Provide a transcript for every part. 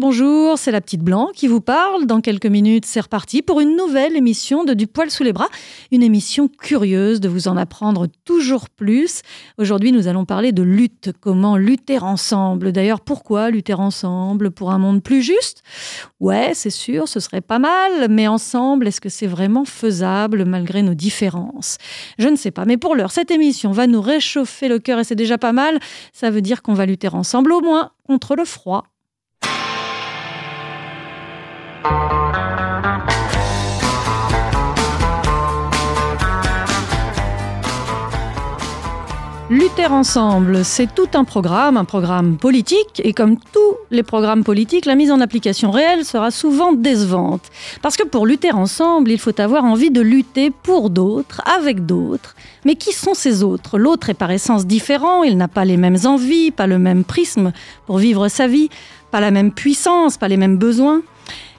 Bonjour, c'est la petite blanc qui vous parle. Dans quelques minutes, c'est reparti pour une nouvelle émission de Du poil sous les bras. Une émission curieuse de vous en apprendre toujours plus. Aujourd'hui, nous allons parler de lutte. Comment lutter ensemble D'ailleurs, pourquoi lutter ensemble Pour un monde plus juste? Ouais, c'est sûr, ce serait pas mal, mais ensemble, est-ce que c'est vraiment faisable malgré nos différences? Je ne sais pas, mais pour l'heure, cette émission va nous réchauffer le cœur et c'est déjà pas mal. Ça veut dire qu'on va lutter ensemble au moins contre le froid. Lutter ensemble, c'est tout un programme, un programme politique, et comme tous les programmes politiques, la mise en application réelle sera souvent décevante. Parce que pour lutter ensemble, il faut avoir envie de lutter pour d'autres, avec d'autres. Mais qui sont ces autres? L'autre est par essence différent, il n'a pas les mêmes envies, pas le même prisme pour vivre sa vie, pas la même puissance, pas les mêmes besoins.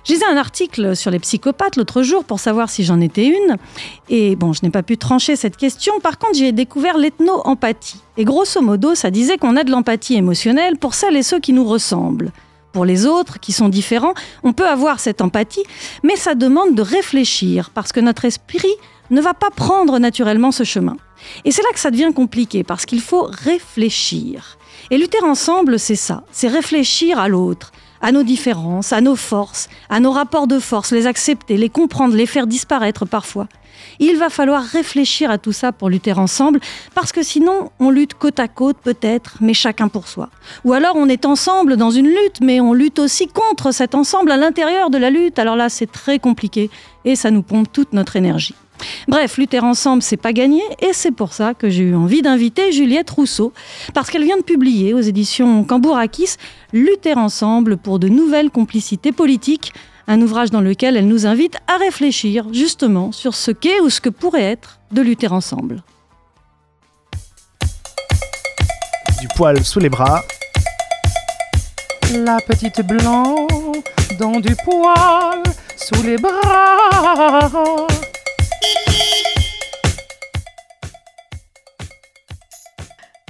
J'ai un article sur les psychopathes l'autre jour pour savoir si j'en étais une. Et bon, je n'ai pas pu trancher cette question. Par contre, j'ai découvert l'ethno-empathie. Et grosso modo, ça disait qu'on a de l'empathie émotionnelle pour celles et ceux qui nous ressemblent. Pour les autres, qui sont différents, on peut avoir cette empathie, mais ça demande de réfléchir, parce que notre esprit ne va pas prendre naturellement ce chemin. Et c'est là que ça devient compliqué, parce qu'il faut réfléchir. Et lutter ensemble, c'est ça, c'est réfléchir à l'autre, à nos différences, à nos forces, à nos rapports de force, les accepter, les comprendre, les faire disparaître parfois. Il va falloir réfléchir à tout ça pour lutter ensemble, parce que sinon, on lutte côte à côte peut-être, mais chacun pour soi. Ou alors on est ensemble dans une lutte, mais on lutte aussi contre cet ensemble à l'intérieur de la lutte. Alors là, c'est très compliqué et ça nous pompe toute notre énergie. Bref, lutter ensemble, c'est pas gagné, et c'est pour ça que j'ai eu envie d'inviter Juliette Rousseau, parce qu'elle vient de publier aux éditions Cambourakis Lutter ensemble pour de nouvelles complicités politiques, un ouvrage dans lequel elle nous invite à réfléchir justement sur ce qu'est ou ce que pourrait être de lutter ensemble. Du poil sous les bras. La petite blanc dans du poil sous les bras.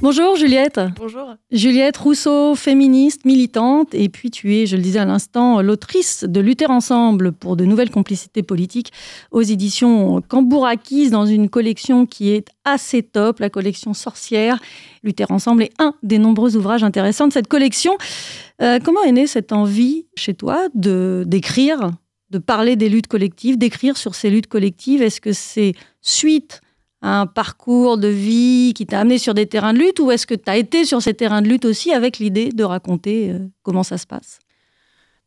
Bonjour Juliette. Bonjour. Juliette Rousseau, féministe, militante, et puis tu es, je le disais à l'instant, l'autrice de Lutter ensemble pour de nouvelles complicités politiques aux éditions Cambourakis dans une collection qui est assez top, la collection Sorcière. Lutter ensemble est un des nombreux ouvrages intéressants de cette collection. Euh, comment est née cette envie chez toi de d'écrire, de parler des luttes collectives, d'écrire sur ces luttes collectives? Est-ce que c'est suite un parcours de vie qui t'a amené sur des terrains de lutte ou est-ce que tu as été sur ces terrains de lutte aussi avec l'idée de raconter euh, comment ça se passe?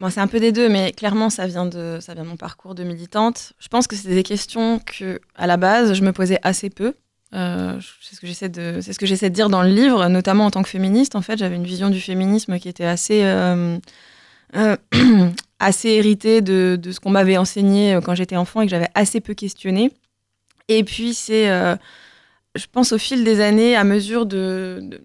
Bon, c'est un peu des deux, mais clairement, ça vient, de, ça vient de mon parcours de militante. Je pense que c'est des questions que, à la base, je me posais assez peu. Euh, c'est ce que j'essaie de, ce de dire dans le livre, notamment en tant que féministe. En fait, j'avais une vision du féminisme qui était assez, euh, assez héritée de, de ce qu'on m'avait enseigné quand j'étais enfant et que j'avais assez peu questionné. Et puis, c'est, euh, je pense, au fil des années, à mesure de,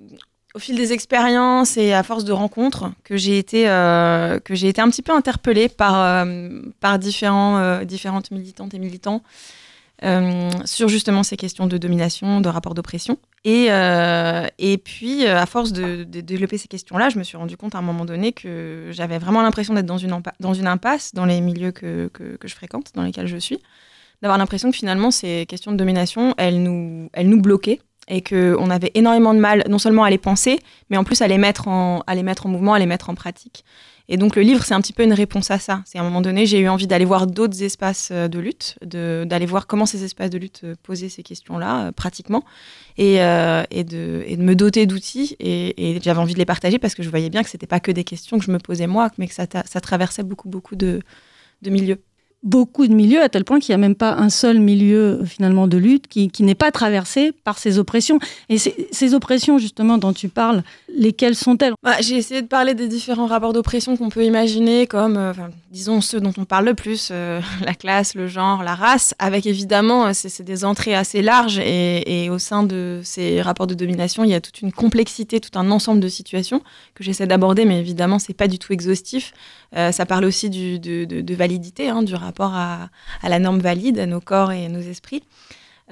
au fil des expériences et à force de rencontres, que j'ai été, euh, que j'ai été un petit peu interpellée par, euh, par différents, différentes militantes et militants sur justement ces questions de domination, de rapport d'oppression. Et, et puis, à force de, développer ces questions-là, je me suis rendu compte à un moment donné que j'avais vraiment l'impression d'être dans une, impasse dans les milieux que, que je fréquente, dans lesquels je suis d'avoir l'impression que finalement ces questions de domination, elles nous, elles nous bloquaient et qu'on avait énormément de mal non seulement à les penser, mais en plus à les mettre en, à les mettre en mouvement, à les mettre en pratique. Et donc le livre, c'est un petit peu une réponse à ça. C'est à un moment donné, j'ai eu envie d'aller voir d'autres espaces euh, de lutte, d'aller voir comment ces espaces de lutte euh, posaient ces questions-là euh, pratiquement, et, et, de, de, me doter d'outils. Et, j'avais envie de les partager parce que je voyais bien que c'était pas que des questions que je me posais moi, mais que ça, ça traversait beaucoup, beaucoup de, de milieux beaucoup de milieux, à tel point qu'il n'y a même pas un seul milieu finalement de lutte qui, n'est pas traversé par ces oppressions. Et ces, oppressions justement dont tu parles, lesquelles sont-elles? Bah, J'ai essayé de parler des différents rapports d'oppression qu'on peut imaginer, comme euh, disons ceux dont on parle le plus, euh, la classe, le genre, la race, avec évidemment, euh, c'est des entrées assez larges et, et, au sein de ces rapports de domination, il y a toute une complexité, tout un ensemble de situations que j'essaie d'aborder, mais évidemment, c'est pas du tout exhaustif. Euh, ça parle aussi de, validité, hein, du rapport à, la norme valide, à nos corps et à nos esprits.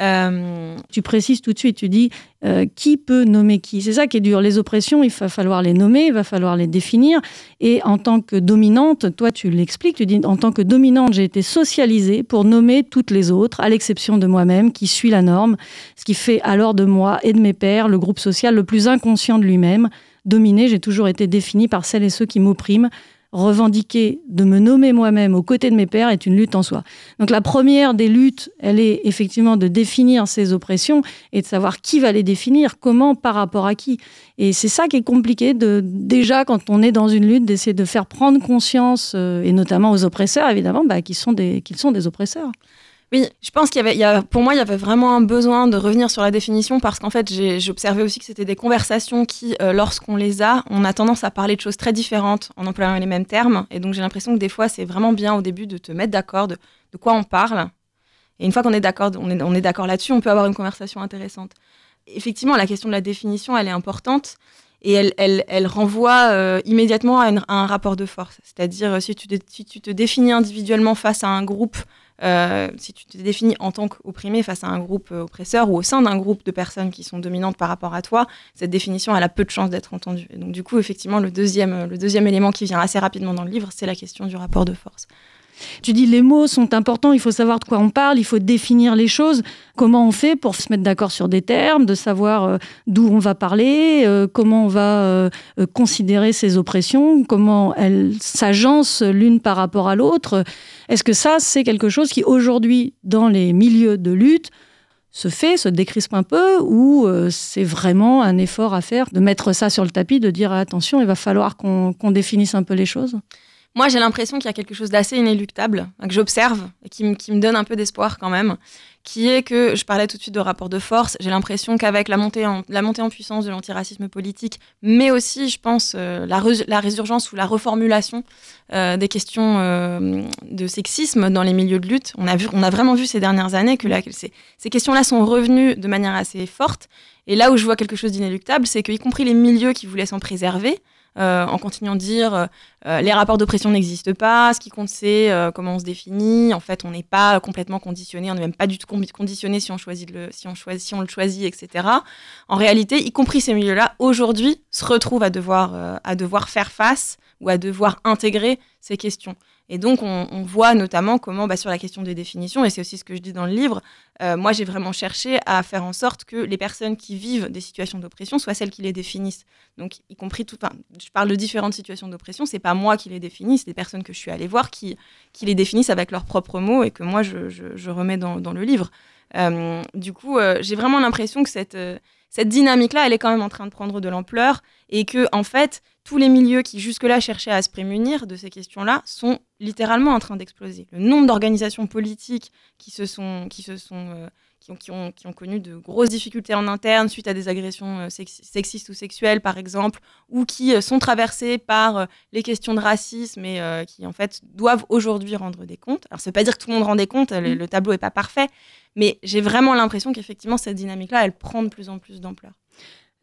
Euh, Tu précises tout de suite, tu dis euh, qui peut nommer qui. C'est ça qui est dur. Les oppressions, il va falloir les nommer, il va falloir les définir. Et en tant que dominante, toi tu l'expliques, tu dis en tant que dominante, j'ai été socialisée pour nommer toutes les autres, à l'exception de moi-même, qui suis la norme, ce qui fait alors de moi et de mes pairs le groupe social le plus inconscient de lui-même. Dominé, j'ai toujours été définie par celles et ceux qui m'oppriment. Revendiquer de me nommer moi-même aux côtés de mes pairs est une lutte en soi. Donc la première des luttes, elle est effectivement de définir ces oppressions et de savoir qui va les définir, comment, par rapport à qui. Et c'est ça qui est compliqué, de, déjà quand on est dans une lutte, d'essayer de faire prendre conscience, euh, et notamment aux oppresseurs évidemment, bah, sont, qu'ils sont des oppresseurs. Oui, je pense qu'il y avait, pour moi, il y avait vraiment un besoin de revenir sur la définition parce qu'en fait, j'observais aussi que c'était des conversations qui, euh, lorsqu'on les a, on a tendance à parler de choses très différentes en employant les mêmes termes. Et donc, j'ai l'impression que des fois, c'est vraiment bien au début de te mettre d'accord de, quoi on parle. Et une fois qu'on est d'accord, on est, d'accord là-dessus, on peut avoir une conversation intéressante. Effectivement, la question de la définition, elle est importante. Et elle, renvoie euh, immédiatement à, un rapport de force. C'est-à-dire, euh, si tu te définis individuellement face à un groupe euh, si tu te définis en tant qu'opprimé face à un groupe euh, oppresseur ou au sein d'un groupe de personnes qui sont dominantes par rapport à toi, cette définition a peu de chances d'être entendue. Et donc du coup, effectivement, le deuxième, euh, le deuxième élément qui vient assez rapidement dans le livre, c'est la question du rapport de force. Tu dis les mots sont importants, il faut savoir de quoi on parle, il faut définir les choses. Comment on fait pour se mettre d'accord sur des termes, de savoir euh, d'où on va parler, euh, comment on va euh, considérer ces oppressions, comment elles s'agencent l'une par rapport à l'autre. Est-ce que ça, c'est quelque chose qui aujourd'hui, dans les milieux de lutte, se fait, se décrispe un peu, ou c'est vraiment un effort à faire de mettre ça sur le tapis, de dire attention, il va falloir qu'on définisse un peu les choses? Moi, j'ai l'impression qu'il y a quelque chose d'assez inéluctable, que j'observe et qui, me- donne un peu d'espoir quand même, qui est que, je parlais tout de suite de rapport de force, j'ai l'impression qu'avec la montée, en, puissance de l'antiracisme politique, mais aussi, je pense, euh, la, résurgence ou la reformulation euh, des questions euh, de sexisme dans les milieux de lutte, on a, vraiment vu ces dernières années que ces, ces questions-là sont revenues de manière assez forte. Et là où je vois quelque chose d'inéluctable, c'est qu'y compris les milieux qui voulaient s'en préserver, euh, en continuant de dire euh, euh, les rapports d'oppression n'existent pas, ce qui compte c'est comment on se définit. En fait, on n'est pas complètement conditionné, on n'est même pas du tout con- conditionné si on choisit de le, si on choisit, si on le choisit, etc. En réalité, y compris ces milieux-là, aujourd'hui, se retrouvent à devoir, à devoir faire face ou à devoir intégrer ces questions. Et donc, on, voit notamment comment, bah, sur la question des définitions, et c'est aussi ce que je dis dans le livre, euh, moi, j'ai vraiment cherché à faire en sorte que les personnes qui vivent des situations d'oppression soient celles qui les définissent. Donc, y compris tout. Je parle de différentes situations d'oppression. C'est pas moi qui les définis, c'est des personnes que je suis allée voir qui, qui les définissent avec leurs propres mots et que moi, je, je- remets dans, dans le livre. Euh, du coup, euh, j'ai vraiment l'impression que cette, cette dynamique-là, elle est quand même en train de prendre de l'ampleur et que, en fait, tous les milieux qui jusque-là cherchaient à se prémunir de ces questions-là sont littéralement en train d'exploser. Le nombre d'organisations politiques qui se sont, qui se sont, euh, qui ont, qui ont, qui ont connu de grosses difficultés en interne suite à des agressions euh, sex- sexistes ou sexuelles, par exemple, ou qui euh, sont traversées par les questions de racisme et euh, qui, en fait, doivent aujourd'hui rendre des comptes. Alors, ça veut pas dire que tout le monde rend des comptes, le, le tableau est pas parfait, mais j'ai vraiment l'impression qu'effectivement, cette dynamique-là, elle prend de plus en plus d'ampleur.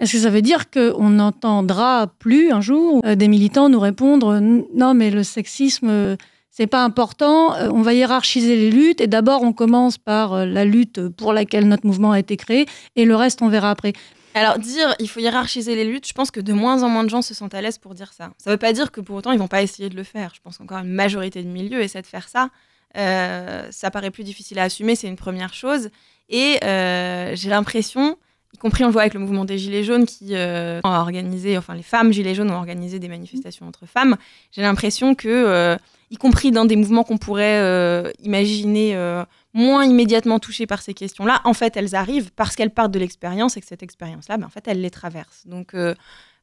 Est-ce que ça veut dire qu'on n'entendra plus un jour euh, des militants nous répondre non, mais le sexisme, euh, c'est pas important, euh, on va hiérarchiser les luttes et d'abord on commence par la lutte pour laquelle notre mouvement a été créé et le reste on verra après. Alors, dire il faut hiérarchiser les luttes, je pense que de moins en moins de gens se sentent à l'aise pour dire ça. Ça ne veut pas dire que pour autant ils vont pas essayer de le faire. Je pense qu'encore une majorité de milieux essaient de faire ça. Ça paraît plus difficile à assumer, c'est une première chose. Et j'ai l'impression, y compris on le voit avec le mouvement des Gilets jaunes qui euh, a organisé, enfin les femmes Gilets jaunes ont organisé des manifestations entre femmes, j'ai l'impression que, euh, y compris dans des mouvements qu'on pourrait euh, imaginer euh, moins immédiatement touchées par ces questions-là, en fait, elles arrivent parce qu'elles partent de l'expérience et que cette expérience-là, ben, en fait, elles les traversent. Donc,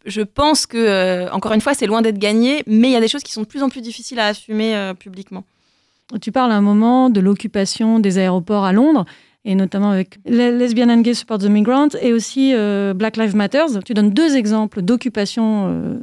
je pense que, encore une fois, c'est loin d'être gagné, mais il y a des choses qui sont de plus en plus difficiles à assumer publiquement. Tu parles à un moment de l'occupation des aéroports à Londres et notamment avec Les- Lesbian and Gay Support the Migrants et aussi euh, Black Lives Matter. Tu donnes deux exemples d'occupation euh,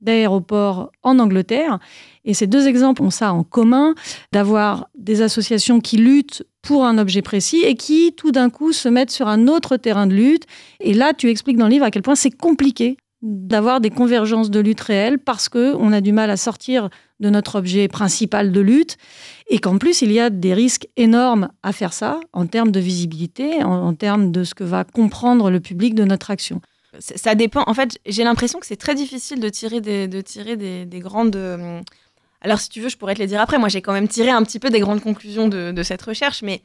d'aéroports en Angleterre. Et ces deux exemples ont ça en commun, d'avoir des associations qui luttent pour un objet précis et qui, tout d'un coup, se mettent sur un autre terrain de lutte. Et là, tu expliques dans le livre à quel point c'est compliqué d'avoir des convergences de lutte réelles parce qu'on a du mal à sortir de notre objet principal de lutte et qu'en plus il y a des risques énormes à faire ça en termes de visibilité, en, termes de ce que va comprendre le public de notre action. Ça dépend. En fait, j'ai l'impression que c'est très difficile de tirer des, de tirer des, grandes. Euh, alors, si tu veux, je pourrais te les dire après. Moi, j'ai quand même tiré un petit peu des grandes conclusions de, de cette recherche, mais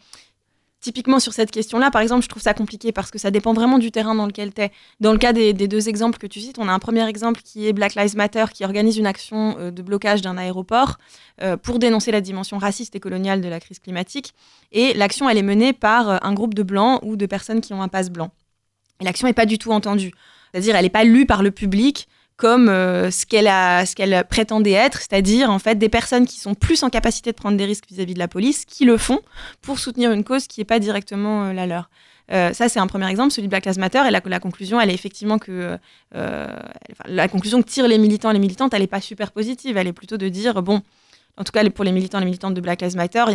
Typiquement sur cette question-là, par exemple, je trouve ça compliqué parce que ça dépend vraiment du terrain dans lequel tu es. Dans le cas des, deux exemples que tu cites, on a un premier exemple qui est Black Lives Matter qui organise une action euh, de blocage d'un aéroport euh, pour dénoncer la dimension raciste et coloniale de la crise climatique. Et l'action, elle est menée par euh, un groupe de blancs ou de personnes qui ont un passe blanc. Et l'action n'est pas du tout entendue. C'est-à-dire, elle n'est pas lue par le public comme euh, ce qu'elle a, prétendait être, c'est-à-dire en fait des personnes qui sont plus en capacité de prendre des risques vis-à-vis de la police, qui le font pour soutenir une cause qui n'est pas directement euh, la leur. Euh, ça, c'est un premier exemple, celui de Black Lives Matter. Et la, conclusion, elle est effectivement que la conclusion que tirent les militants et les militantes, elle n'est pas super positive. Elle est plutôt de dire bon, en tout cas pour les militants et les militantes de Black Lives Matter,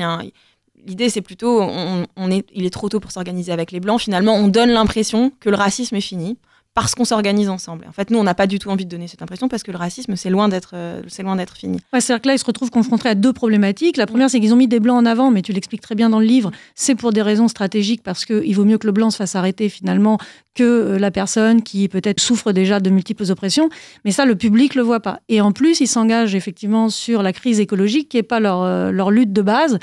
L'idée, c'est plutôt, on, est, il est trop tôt pour s'organiser avec les blancs. Finalement, on donne l'impression que le racisme est fini parce qu'on s'organise ensemble. En fait, nous, on n'a pas du tout envie de donner cette impression parce que le racisme, c'est loin d'être, euh, c'est loin d'être fini. c'est-à-dire que là, ils se retrouvent confrontés à deux problématiques. La première, c'est qu'ils ont mis des blancs en avant, mais tu l'expliques très bien dans le livre. C'est pour des raisons stratégiques parce qu'il vaut mieux que le blanc se fasse arrêter finalement que euh, la personne qui peut-être souffre déjà de multiples oppressions. Mais ça, le public le voit pas. Et en plus, ils s'engagent effectivement sur la crise écologique, qui n'est pas leur, euh, leur lutte de base.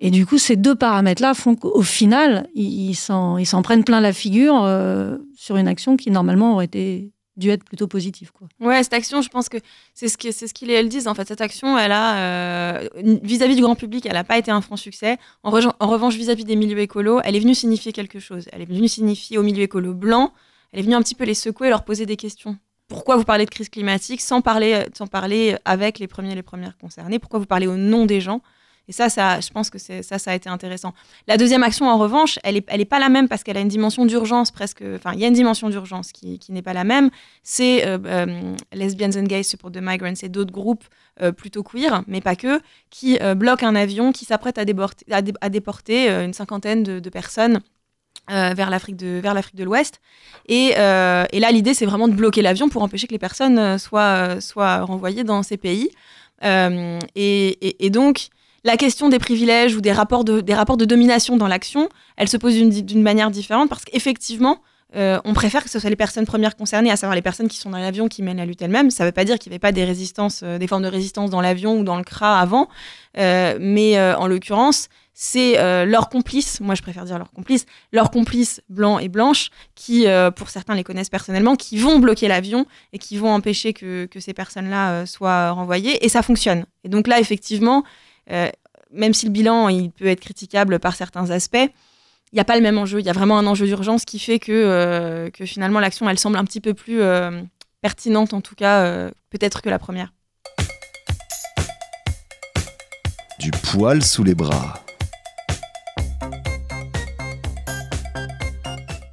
Et du coup, ces deux paramètres-là font qu'au final, ils s'en prennent plein la figure euh, sur une action qui normalement aurait dû être plutôt positive. Quoi. Ouais, cette action, je pense que c'est ce qu'ils ce elles disent. En fait, cette action, euh, vis-à-vis du grand public, elle n'a pas été un franc succès. En, revanche, vis-à-vis des milieux écolos, elle est venue signifier quelque chose. Elle est venue signifier aux milieux écolos blancs, elle est venue un petit peu les secouer, leur poser des questions. Pourquoi vous parlez de crise climatique sans parler, sans parler avec les premiers et les premières concernés Pourquoi vous parlez au nom des gens? Et ça, ça, je pense que ça, ça a été intéressant. La deuxième action, en revanche, elle n'est elle est pas la même parce qu'elle a une dimension d'urgence presque. Enfin, il y a une dimension d'urgence qui, qui n'est pas la même. C'est euh, euh, Lesbians and Gays Support the Migrants et d'autres groupes euh, plutôt queer, mais pas que, qui bloquent un avion qui s'apprête à, à, déporter une cinquantaine de, personnes. vers l'Afrique de, l'Ouest. Et, là, l'idée, c'est vraiment de bloquer l'avion pour empêcher que les personnes soient, soient renvoyées dans ces pays. Et, donc, la question des privilèges ou des rapports de, domination dans l'action, elle se pose d'une manière différente parce qu'effectivement, euh, on préfère que ce soit les personnes premières concernées, à savoir les personnes qui sont dans l'avion qui mènent la lutte elle-même. Ça ne veut pas dire qu'il n'y avait pas des résistances, euh, des formes de résistance dans l'avion ou dans le CRA avant, euh, mais en l'occurrence, c'est leurs complices, moi je préfère dire leurs complices, leurs complices blancs et blanches, qui, pour certains les connaissent personnellement, qui vont bloquer l'avion et qui vont empêcher que, ces personnes-là soient renvoyées, et ça fonctionne. Et donc là, effectivement, même si le bilan il peut être critiquable par certains aspects, il n'y a pas le même enjeu. Il y a vraiment un enjeu d'urgence qui fait que, euh, que finalement l'action, elle semble un petit peu plus euh, pertinente, en tout cas, peut-être que la première. Du poil sous les bras.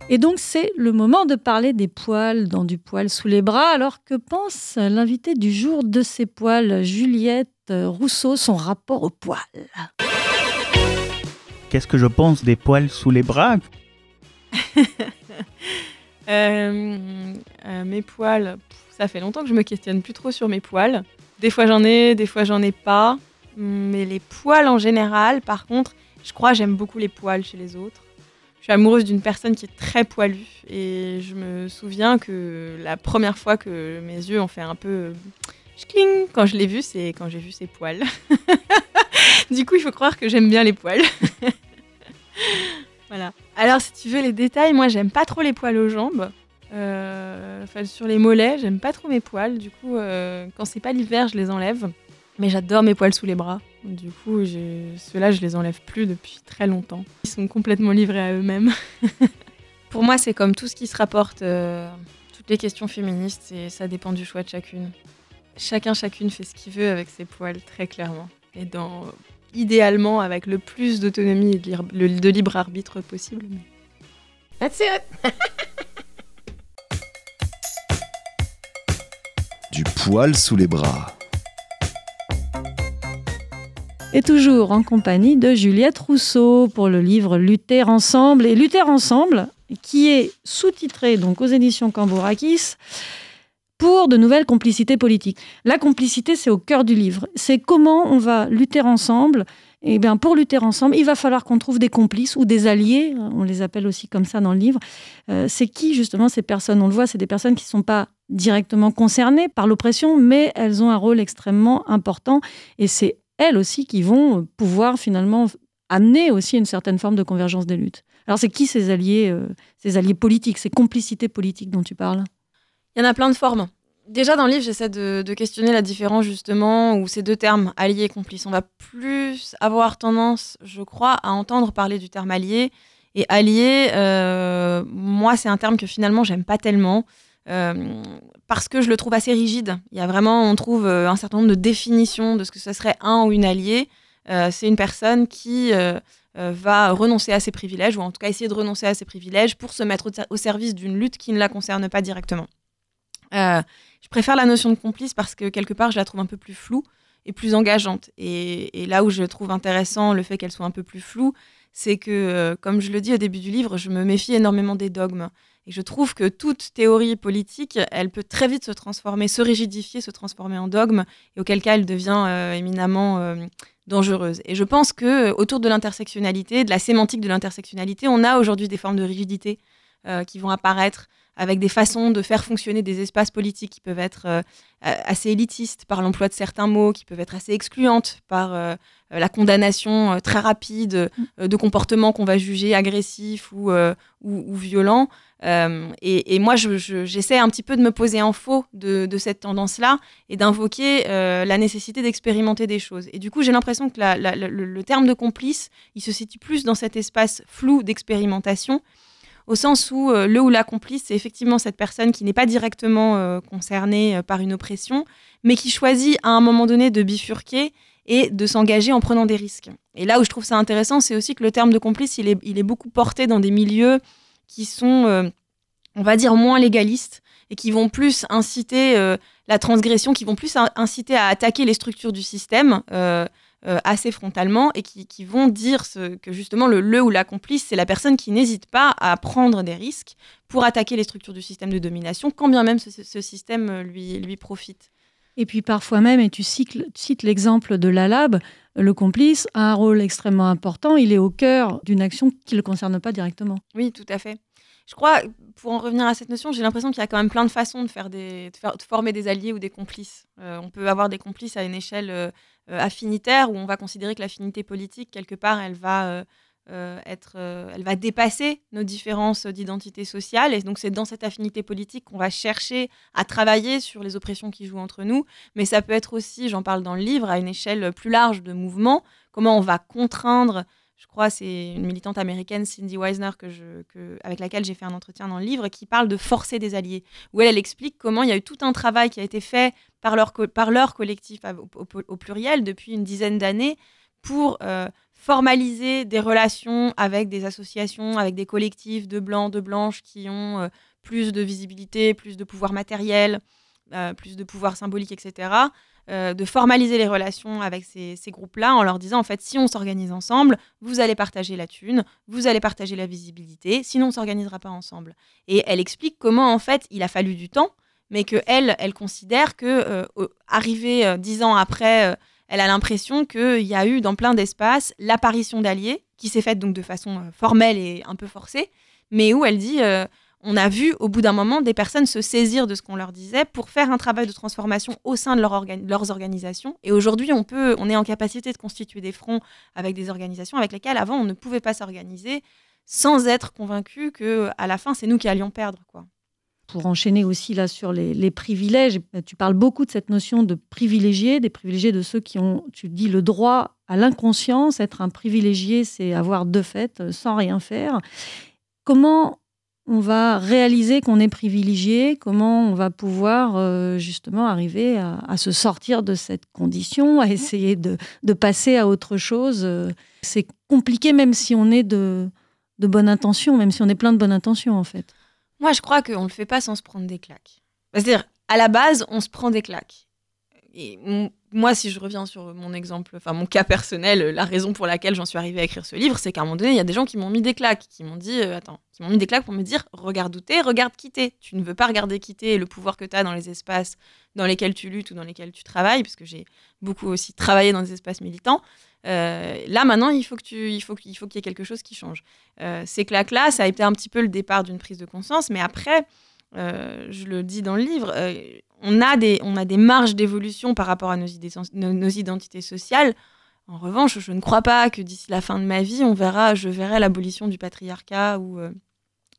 Et donc c'est le moment de parler des poils dans du poil sous les bras. Alors que pense l'invité du jour de ces poils, Juliette Rousseau, son rapport aux poils Qu'est-ce que je pense des poils sous les bras? Euh, euh, Mes poils, ça fait longtemps que je me questionne plus trop sur mes poils. Des fois j'en ai, des fois j'en ai pas. Mais les poils en général, par contre, je crois j'aime beaucoup les poils chez les autres. Je suis amoureuse d'une personne qui est très poilue et je me souviens que la première fois que mes yeux ont fait un peu cling quand je l'ai vu, c'est quand j'ai vu ses poils. du coup, il faut croire que j'aime bien les poils. voilà. Alors, si tu veux les détails, moi, j'aime pas trop les poils aux jambes. Euh, sur les mollets, j'aime pas trop mes poils. Du coup, euh, quand c'est pas l'hiver, je les enlève. Mais j'adore mes poils sous les bras. Du coup, ceux-là, je les enlève plus depuis très longtemps. Ils sont complètement livrés à eux-mêmes. Pour moi, c'est comme tout ce qui se rapporte, euh, toutes les questions féministes, et ça dépend du choix de chacune. Chacun, chacune fait ce qu'il veut avec ses poils, très clairement. Et dans, idéalement avec le plus d'autonomie et de libre arbitre possible. That's it Du poil sous les bras et toujours en compagnie de Juliette Rousseau pour le livre Lutter ensemble. Et Lutter ensemble, qui est sous-titré donc aux éditions Cambourakis pour de nouvelles complicités politiques. La complicité, c'est au cœur du livre. C'est comment on va lutter ensemble. Et bien, pour lutter ensemble, il va falloir qu'on trouve des complices ou des alliés. On les appelle aussi comme ça dans le livre. Euh, c'est qui justement ces personnes? On le voit, c'est des personnes qui ne sont pas directement concernées par l'oppression, mais elles ont un rôle extrêmement important. Et c'est elles aussi qui vont pouvoir finalement amener aussi une certaine forme de convergence des luttes. Alors, c'est qui ces alliés, euh, ces alliés politiques, ces complicités politiques dont tu parles? Il y en a plein de formes. Déjà dans le livre, j'essaie de, questionner la différence justement où ces deux termes, alliés et complices. On va plus avoir tendance, je crois, à entendre parler du terme allié. Et allié, euh, moi, c'est un terme que finalement, j'aime pas tellement. Euh, parce que je le trouve assez rigide. Il y a vraiment, on trouve un certain nombre de définitions de ce que ce serait un ou une alliée. c'est une personne qui euh, va renoncer à ses privilèges, ou en tout cas essayer de renoncer à ses privilèges pour se mettre au, service d'une lutte qui ne la concerne pas directement. Euh, je préfère la notion de complice parce que quelque part, je la trouve un peu plus floue et plus engageante. Et, là où je trouve intéressant le fait qu'elle soit un peu plus floue, c'est que, euh, comme je le dis au début du livre, je me méfie énormément des dogmes. Et je trouve que toute théorie politique, elle peut très vite se transformer, se rigidifier, se transformer en dogme, et auquel cas elle devient éminemment dangereuse. Et je pense que euh, autour de l'intersectionnalité, de la sémantique de l'intersectionnalité, on a aujourd'hui des formes de rigidité euh, qui vont apparaître avec des façons de faire fonctionner des espaces politiques qui peuvent être euh, assez élitistes par l'emploi de certains mots, qui peuvent être assez excluantes par la condamnation très rapide de comportements qu'on va juger agressifs ou, ou violents. Euh, et, moi, j'essaie un petit peu de me poser en faux de, cette tendance-là et d'invoquer euh, la nécessité d'expérimenter des choses. Et du coup, j'ai l'impression que le, terme de complice, il se situe plus dans cet espace flou d'expérimentation, au sens où euh, le ou la complice, c'est effectivement cette personne qui n'est pas directement concernée par une oppression, mais qui choisit à un moment donné de bifurquer et de s'engager en prenant des risques. Et là où je trouve ça intéressant, c'est aussi que le terme de complice, il est, il est beaucoup porté dans des milieux qui sont, euh, on va dire, moins légalistes et qui vont plus inciter euh, la transgression, qui vont plus inciter à attaquer les structures du système euh, assez frontalement et qui, vont dire ce, que justement le, le ou la complice, c'est la personne qui n'hésite pas à prendre des risques pour attaquer les structures du système de domination, quand bien même ce, système lui, lui profite. Et puis parfois même, et tu cites, l'exemple de l'ALAB, le complice a un rôle extrêmement important. Il est au cœur d'une action qui ne le concerne pas directement. Oui, tout à fait. Je crois, pour en revenir à cette notion, j'ai l'impression qu'il y a quand même plein de façons de, faire des, de, former des alliés ou des complices. Euh, on peut avoir des complices à une échelle euh, euh, affinitaire où on va considérer que l'affinité politique, quelque part, elle va euh, être, euh, elle va dépasser nos différences d'identité sociale. Et donc, c'est dans cette affinité politique qu'on va chercher à travailler sur les oppressions qui jouent entre nous. Mais ça peut être aussi, j'en parle dans le livre, à une échelle plus large de mouvement, comment on va contraindre. Je crois c'est une militante américaine, Cindy Weisner, avec laquelle j'ai fait un entretien dans le livre, qui parle de forcer des alliés, où elle, explique comment il y a eu tout un travail qui a été fait par leur, par leur collectif au, pluriel depuis une dizaine d'années pour euh, formaliser des relations avec des associations, avec des collectifs de blancs, de blanches qui ont euh, plus de visibilité, plus de pouvoir matériel, euh, plus de pouvoir symbolique, etc. Euh, de formaliser les relations avec ces, groupes-là en leur disant, en fait, si on s'organise ensemble, vous allez partager la thune, vous allez partager la visibilité, sinon on s'organisera pas ensemble. Et elle explique comment, en fait, il a fallu du temps, mais que elle, elle considère que, arrivé dix ans après elle a l'impression qu'il y a eu dans plein d'espaces l'apparition d'alliés, qui s'est faite donc de façon euh, formelle et un peu forcée, mais où elle dit euh, on a vu au bout d'un moment des personnes se saisir de ce qu'on leur disait pour faire un travail de transformation au sein de, leurs organisations. Et aujourd'hui, on peut, on est en capacité de constituer des fronts avec des organisations avec lesquelles avant on ne pouvait pas s'organiser sans être convaincu que à la fin c'est nous qui allions perdre quoi pour enchaîner aussi là sur les, privilèges, tu parles beaucoup de cette notion de privilégiés, des privilégiés de ceux qui ont, tu dis, le droit à l'inconscience. Être un privilégié, c'est avoir de fait euh, sans rien faire. Comment on va réaliser qu'on est privilégié Comment on va pouvoir euh, justement arriver à, se sortir de cette condition, à essayer de, passer à autre chose euh, C'est compliqué même si on est de, de bonne intention, même si on est plein de bonne intention en fait. Moi, je crois qu'on ne le fait pas sans se prendre des claques. C'est-à-dire, à la base, on se prend des claques. Et moi, si je reviens sur mon exemple, enfin mon cas personnel, la raison pour laquelle j'en suis arrivée à écrire ce livre, c'est qu'à un moment donné, il y a des gens qui m'ont mis des claques, qui m'ont dit, euh, attends, qui m'ont mis des claques pour me dire, regarde où t'es, regarde qui t'es. Tu ne veux pas regarder qui t'es et le pouvoir que tu as dans les espaces dans lesquels tu luttes ou dans lesquels tu travailles, parce que j'ai beaucoup aussi travaillé dans des espaces militants. Euh, là, maintenant, il faut qu'il il faut, qu'il faut qu'il y ait quelque chose qui change. Euh, ces claques-là, ça a été un petit peu le départ d'une prise de conscience, mais après, je le dis dans le livre, on a des, on a des marges d'évolution par rapport à nos, nos, identités sociales. En revanche, je ne crois pas que d'ici la fin de ma vie, on verra, je verrai l'abolition du patriarcat ou, euh,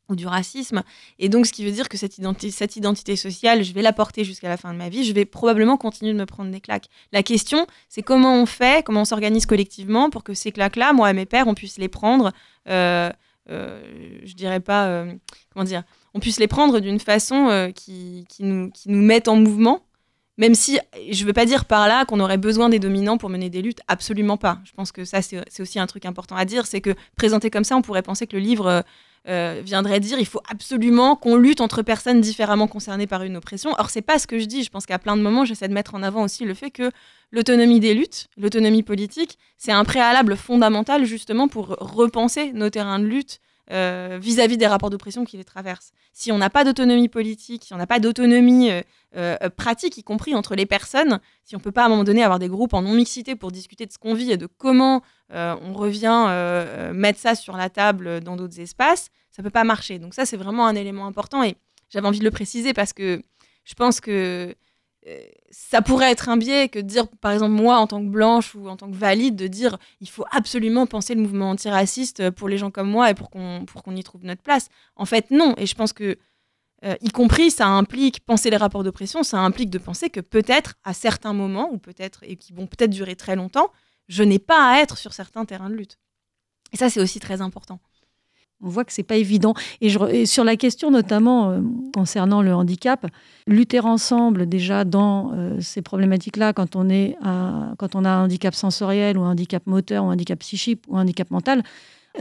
du racisme. Et donc, ce qui veut dire que cette identité, cette identité sociale, je vais la porter jusqu'à la fin de ma vie. Je vais probablement continuer de me prendre des claques. La question, c'est comment on fait, comment on s'organise collectivement pour que ces claques-là, moi et mes pères, on puisse les prendre. Euh, euh, je dirais pas, comment dire, on puisse les prendre d'une façon euh, qui, nous, qui nous mette en mouvement. Même si, je ne veux pas dire par là qu'on aurait besoin des dominants pour mener des luttes, absolument pas. Je pense que ça, c'est aussi un truc important à dire, c'est que présenté comme ça, on pourrait penser que le livre euh, euh, viendrait dire il faut absolument qu'on lutte entre personnes différemment concernées par une oppression. Or, c'est pas ce que je dis. Je pense qu'à plein de moments, j'essaie de mettre en avant aussi le fait que l'autonomie des luttes, l'autonomie politique, c'est un préalable fondamental justement pour repenser nos terrains de lutte euh, vis-à-vis des rapports d'oppression qui les traversent. Si on n'a pas d'autonomie politique, si on n'a pas d'autonomie euh, euh, pratique, y compris entre les personnes, si on ne peut pas à un moment donné avoir des groupes en non-mixité pour discuter de ce qu'on vit et de comment on revient mettre ça sur la table dans d'autres espaces, ça ne peut pas marcher. Donc ça, c'est vraiment un élément important et j'avais envie de le préciser parce que je pense que ça pourrait être un biais que de dire, par exemple, moi, en tant que blanche ou en tant que valide, de dire il faut absolument penser le mouvement antiraciste pour les gens comme moi et pour qu'on pour qu'on y trouve notre place. En fait, non. Et je pense que, euh, y compris, ça implique penser les rapports d'oppression, ça implique de penser que peut-être, à certains moments, ou peut-être, et qui vont peut-être durer très longtemps, je n'ai pas à être sur certains terrains de lutte. Et ça, c'est aussi très important. On voit que c'est pas évident. Et, sur la question notamment euh, concernant le handicap, lutter ensemble déjà dans euh, ces problématiques-là, quand on est quand on a un handicap sensoriel ou un handicap moteur ou un handicap psychique ou un handicap mental,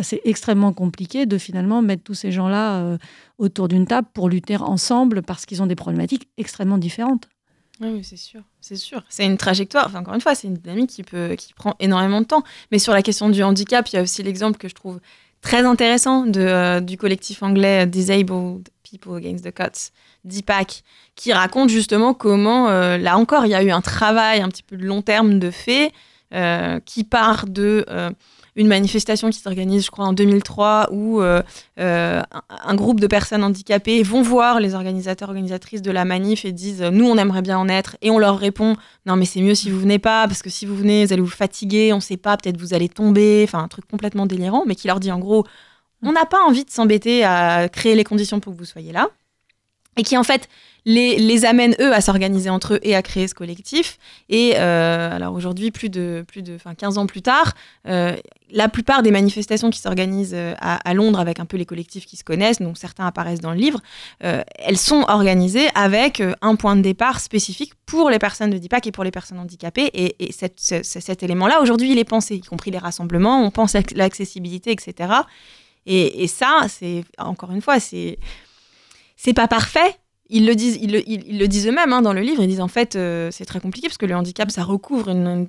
c'est extrêmement compliqué de finalement mettre tous ces gens-là euh, autour d'une table pour lutter ensemble parce qu'ils ont des problématiques extrêmement différentes. Oui, c'est sûr, c'est sûr. C'est une trajectoire. Enfin, encore une fois, c'est une dynamique qui peut, qui prend énormément de temps. Mais sur la question du handicap, il y a aussi l'exemple que je trouve très intéressant de, euh, du collectif anglais Disabled People Against the Cuts, DIPAC, qui raconte justement comment, euh, là encore, il y a eu un travail un petit peu de long terme de fait, euh, qui part de une manifestation qui s'organise, je crois, en 2003, où euh, euh, un, groupe de personnes handicapées vont voir les organisateurs, organisatrices de la manif et disent Nous, on aimerait bien en être. Et on leur répond Non, mais c'est mieux si vous venez pas, parce que si vous venez, vous allez vous fatiguer, on sait pas, peut-être vous allez tomber. Enfin, un truc complètement délirant, mais qui leur dit en gros On n'a pas envie de s'embêter à créer les conditions pour que vous soyez là. Et qui, en fait, les, les amène eux à s'organiser entre eux et à créer ce collectif. Et euh, alors aujourd'hui, plus de, plus de 15 ans plus tard, euh, la plupart des manifestations qui s'organisent euh, à, Londres avec un peu les collectifs qui se connaissent, donc certains apparaissent dans le livre, elles sont organisées avec un point de départ spécifique pour les personnes de DIPAC et pour les personnes handicapées. Et, cet élément-là, aujourd'hui, il est pensé, y compris les rassemblements, on pense à l'accessibilité, etc. Et, et ça, c'est encore une fois, c'est c'est pas parfait, ils le disent, ils le, disent eux-mêmes hein, dans le livre. Ils disent en fait, euh, c'est très compliqué parce que le handicap, ça recouvre une,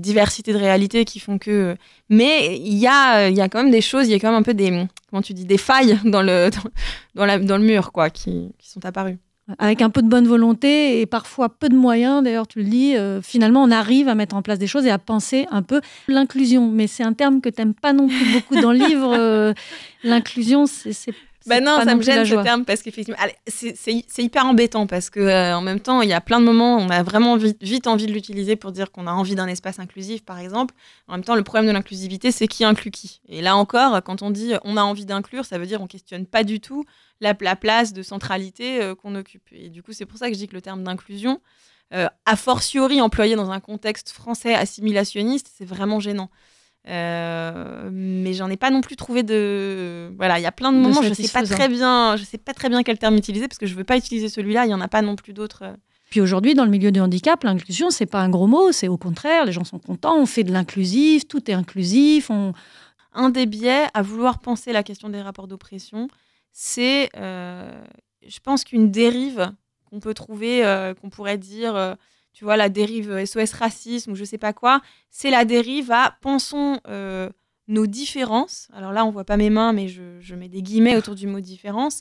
diversité de réalités qui font que. Mais il y a, il y a quand même des choses, il y a quand même un peu des, comment tu dis, des failles dans le, dans, la, dans le mur, quoi, qui, sont apparues. Avec un peu de bonne volonté et parfois peu de moyens, d'ailleurs tu le dis, euh, finalement on arrive à mettre en place des choses et à penser un peu l'inclusion. Mais c'est un terme que tu n'aimes pas non plus beaucoup dans le livre. Euh, l'inclusion, c'est bah non, ça me gêne ce terme parce qu'effectivement, c'est hyper embêtant parce que euh, en même temps, il y a plein de moments où on a vraiment vite, envie de l'utiliser pour dire qu'on a envie d'un espace inclusif, par exemple. En même temps, le problème de l'inclusivité, c'est qui inclut qui. Et là encore, quand on dit on a envie d'inclure, ça veut dire on questionne pas du tout la, place de centralité euh, qu'on occupe. Et du coup, c'est pour ça que je dis que le terme d'inclusion, euh, a fortiori employé dans un contexte français assimilationniste, c'est vraiment gênant. Euh, mais j'en ai pas non plus trouvé de voilà il y a plein de moments je sais pas très bien je sais pas très bien quel terme utiliser parce que je veux pas utiliser celui-là il y en a pas non plus d'autres euh. puis aujourd'hui dans le milieu du handicap l'inclusion c'est pas un gros mot c'est au contraire les gens sont contents on fait de l'inclusif tout est inclusif on... un des biais à vouloir penser la question des rapports d'oppression c'est euh, je pense qu'une dérive qu'on peut trouver qu'on pourrait dire tu vois, la dérive SOS racisme ou je sais pas quoi, c'est la dérive à pensons euh, nos différences. Alors là, on voit pas mes mains, mais je, mets des guillemets autour du mot différence.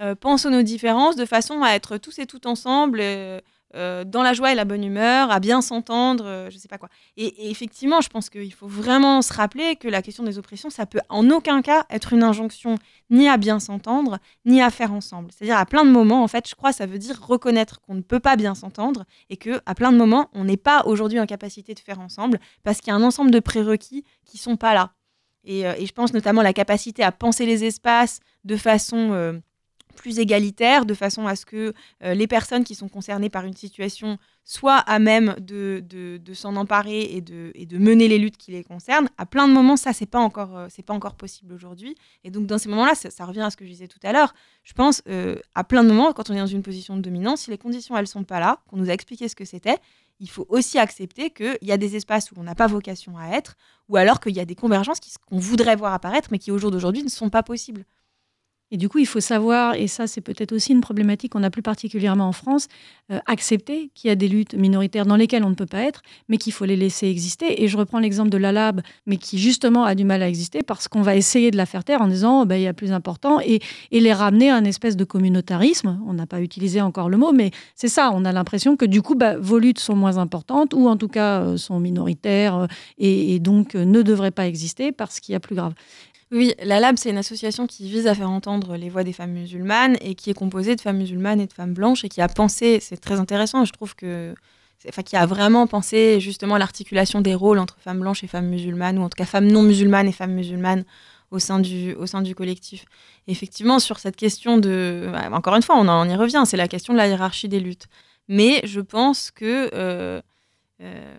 Euh, pensons nos différences de façon à être tous et toutes ensemble, euh, euh, dans la joie et la bonne humeur, à bien s'entendre, euh, je sais pas quoi. Et, effectivement, je pense qu'il faut vraiment se rappeler que la question des oppressions, ça peut en aucun cas être une injonction ni à bien s'entendre, ni à faire ensemble. C'est-à-dire à plein de moments, en fait, je crois, ça veut dire reconnaître qu'on ne peut pas bien s'entendre et que à plein de moments, on n'est pas aujourd'hui en capacité de faire ensemble parce qu'il y a un ensemble de prérequis qui sont pas là. Et, euh, et je pense notamment à la capacité à penser les espaces de façon euh, plus égalitaire, de façon à ce que euh, les personnes qui sont concernées par une situation soient à même de, de, s'en emparer et de, et de mener les luttes qui les concernent. À plein de moments, ça, c'est pas encore, euh, pas encore possible aujourd'hui. Et donc, dans ces moments-là, ça, revient à ce que je disais tout à l'heure. Je pense, euh, à plein de moments, quand on est dans une position de dominance, si les conditions, elles sont pas là, qu'on nous a expliqué ce que c'était, il faut aussi accepter qu'il y a des espaces où on n'a pas vocation à être, ou alors qu'il y a des convergences qu'on voudrait voir apparaître, mais qui au jour d'aujourd'hui ne sont pas possibles. Et du coup, il faut savoir, et ça c'est peut-être aussi une problématique qu'on a plus particulièrement en France, euh, accepter qu'il y a des luttes minoritaires dans lesquelles on ne peut pas être, mais qu'il faut les laisser exister. Et je reprends l'exemple de la LAB, mais qui justement a du mal à exister parce qu'on va essayer de la faire taire en disant oh, ben, il y a plus important et, les ramener à une espèce de communautarisme. On n'a pas utilisé encore le mot, mais c'est ça. On a l'impression que du coup, bah, vos luttes sont moins importantes ou en tout cas euh, sont minoritaires euh, et, donc ne devraient pas exister parce qu'il y a plus grave. Oui, la LAB, c'est une association qui vise à faire entendre les voix des femmes musulmanes et qui est composée de femmes musulmanes et de femmes blanches et qui a pensé, c'est très intéressant, je trouve que. Enfin, qui a vraiment pensé justement l'articulation des rôles entre femmes blanches et femmes musulmanes, ou en tout cas femmes non musulmanes et femmes musulmanes au sein du, au sein du collectif. Effectivement, sur cette question de. bah, Encore une fois, on, en- y revient, c'est la question de la hiérarchie des luttes. Mais je pense que euh, euh,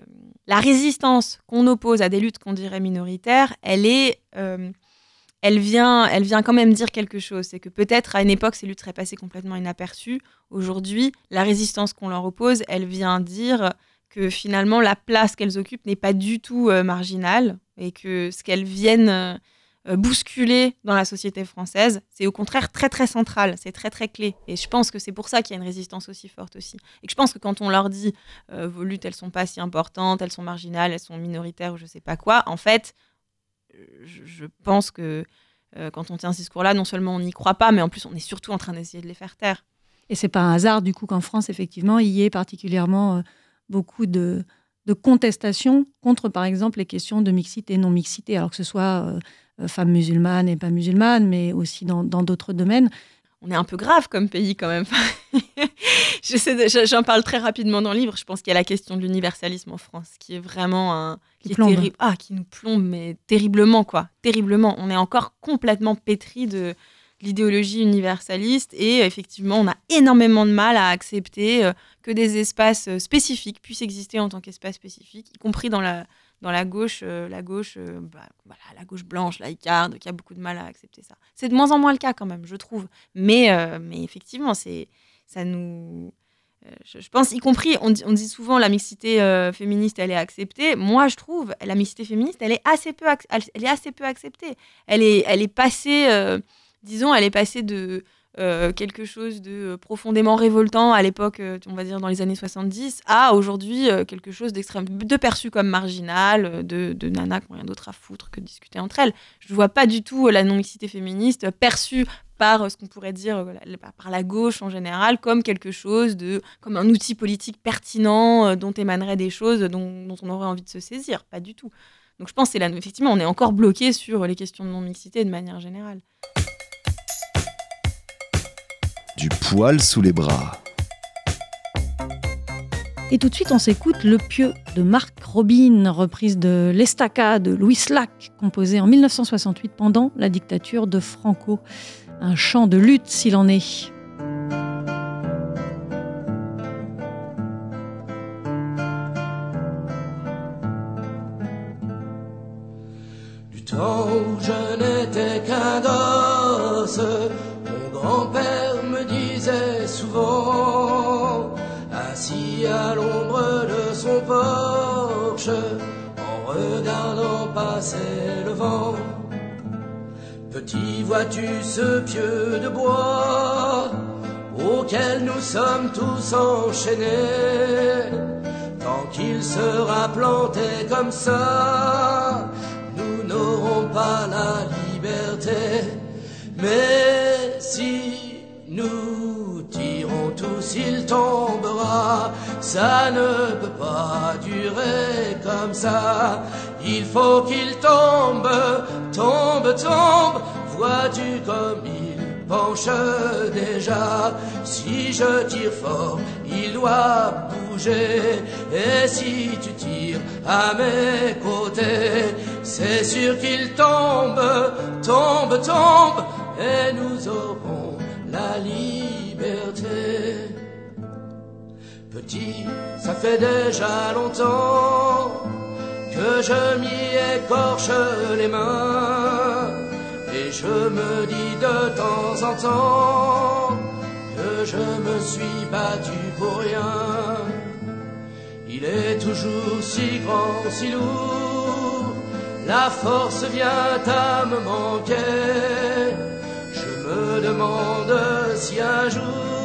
la résistance qu'on oppose à des luttes qu'on dirait minoritaires, elle est. euh, elle vient, elle vient quand même dire quelque chose. C'est que peut-être à une époque, ces luttes seraient passées complètement inaperçues. Aujourd'hui, la résistance qu'on leur oppose, elle vient dire que finalement, la place qu'elles occupent n'est pas du tout euh, marginale et que ce qu'elles viennent euh, euh, bousculer dans la société française, c'est au contraire très très central, c'est très très clé. Et je pense que c'est pour ça qu'il y a une résistance aussi forte aussi. Et que je pense que quand on leur dit vos luttes, elles sont pas si importantes, elles sont marginales, elles sont minoritaires ou je sais pas quoi, en fait, je, pense que euh, quand on tient ce discours-là, non seulement on n'y croit pas, mais en plus on est surtout en train d'essayer de les faire taire. Et c'est pas un hasard du coup qu'en France, effectivement, il y ait particulièrement euh, beaucoup de, de contestations contre, par exemple, les questions de mixité et non-mixité, alors que ce soit euh, femmes musulmanes et pas musulmanes, mais aussi dans d'autres domaines. On est un peu grave comme pays quand même. J'en parle très rapidement dans le livre. Je pense qu'il y a la question de l'universalisme en France, qui est vraiment un, Qui est. Ah, qui nous plombe, mais terriblement quoi, terriblement. On est encore complètement pétri de l'idéologie universaliste et effectivement, on a énormément de mal à accepter euh, que des espaces euh, spécifiques puissent exister en tant qu'espaces spécifiques, y compris dans la dans la gauche, euh, la gauche, euh, bah, la gauche blanche, laïcarde, qui a beaucoup de mal à accepter ça. C'est de moins en moins le cas quand même, je trouve. Mais, euh, effectivement, ça nous. Je, pense, y compris, on dit, souvent la mixité féministe, elle est acceptée. Moi, je trouve, la mixité féministe, elle est assez peu, elle, est assez peu acceptée. Elle est, passée, disons, elle est passée de euh, quelque chose de euh, profondément révoltant à l'époque, euh, on va dire dans les années 70, à aujourd'hui quelque chose d'extrême, de perçu comme marginal, de, de nana qui n'ont rien d'autre à foutre que de discuter entre elles. Je ne vois pas du tout la non-mixité féministe perçue par ce qu'on pourrait dire par- la gauche en général comme quelque chose de comme un outil politique pertinent dont émaneraient des choses dont, dont on aurait envie de se saisir. Pas du tout. Donc je pense que là effectivement on est encore bloqué sur les questions de non mixité de manière générale Poil sous les bras. Et tout de suite, on s'écoute Le Pieux de Marc Robin, reprise de L'Estaca de Louis Slack, composé en 1968 pendant la dictature de Franco. Un chant de lutte s'il en est. en regardant passer le vent. Petit vois-tu ce pieu de bois auquel nous sommes tous enchaînés? Tant qu'il sera planté comme ça, nous n'aurons pas la liberté. Mais si nous tirons tous, il tombera. Ça ne peut pas durer comme ça. Il faut qu'il tombe, tombe, tombe. Vois-tu comme il penche déjà? Si je tire fort, il doit bouger. Et si tu tires à mes côtés, c'est sûr qu'il tombe, tombe, tombe. Et nous aurons la liberté. Petit, ça fait déjà longtemps que je m'y écorche les mains. Et je me dis de temps en temps que je me suis battu pour rien. Il est toujours si grand, si lourd, la force vient à me manquer. Je me demande si un jour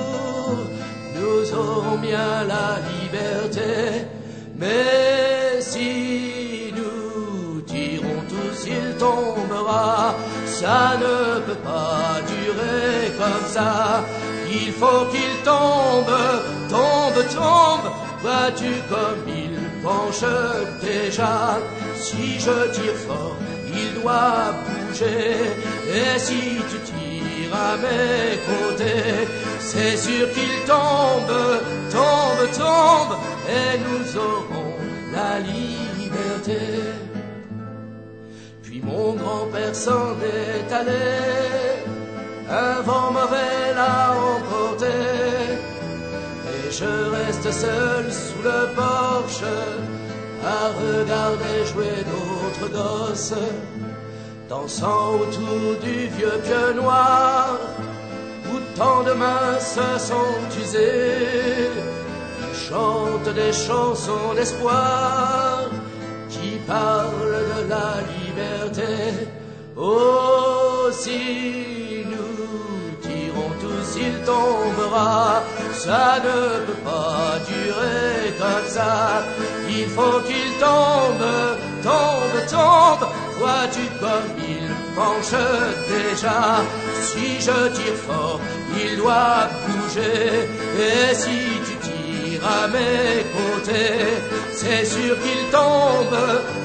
nous aurons bien la liberté. Mais si nous tirons tous, il tombera. Ça ne peut pas durer comme ça. Il faut qu'il tombe, tombe, tombe. Vois-tu comme il penche déjà? Si je tire fort, il doit bouger. Et si tu tires à mes côtés, c'est sûr qu'il tombe, tombe, tombe. Et nous aurons la liberté. Puis mon grand-père s'en est allé, un vent mauvais l'a emporté, et je reste seul sous le porche à regarder jouer d'autres gosses, dansant autour du vieux pieu noir, tant de mains se sont usées. Ils chantent des chansons d'espoir qui parlent de la liberté. Oh, si nous tirons tous, il tombera. Ça ne peut pas durer comme ça. Il faut qu'il tombe, tombe, tombe. Vois-tu comme il penche déjà. Si je tire fort, il doit bouger. Et si tu tires à mes côtés, c'est sûr qu'il tombe,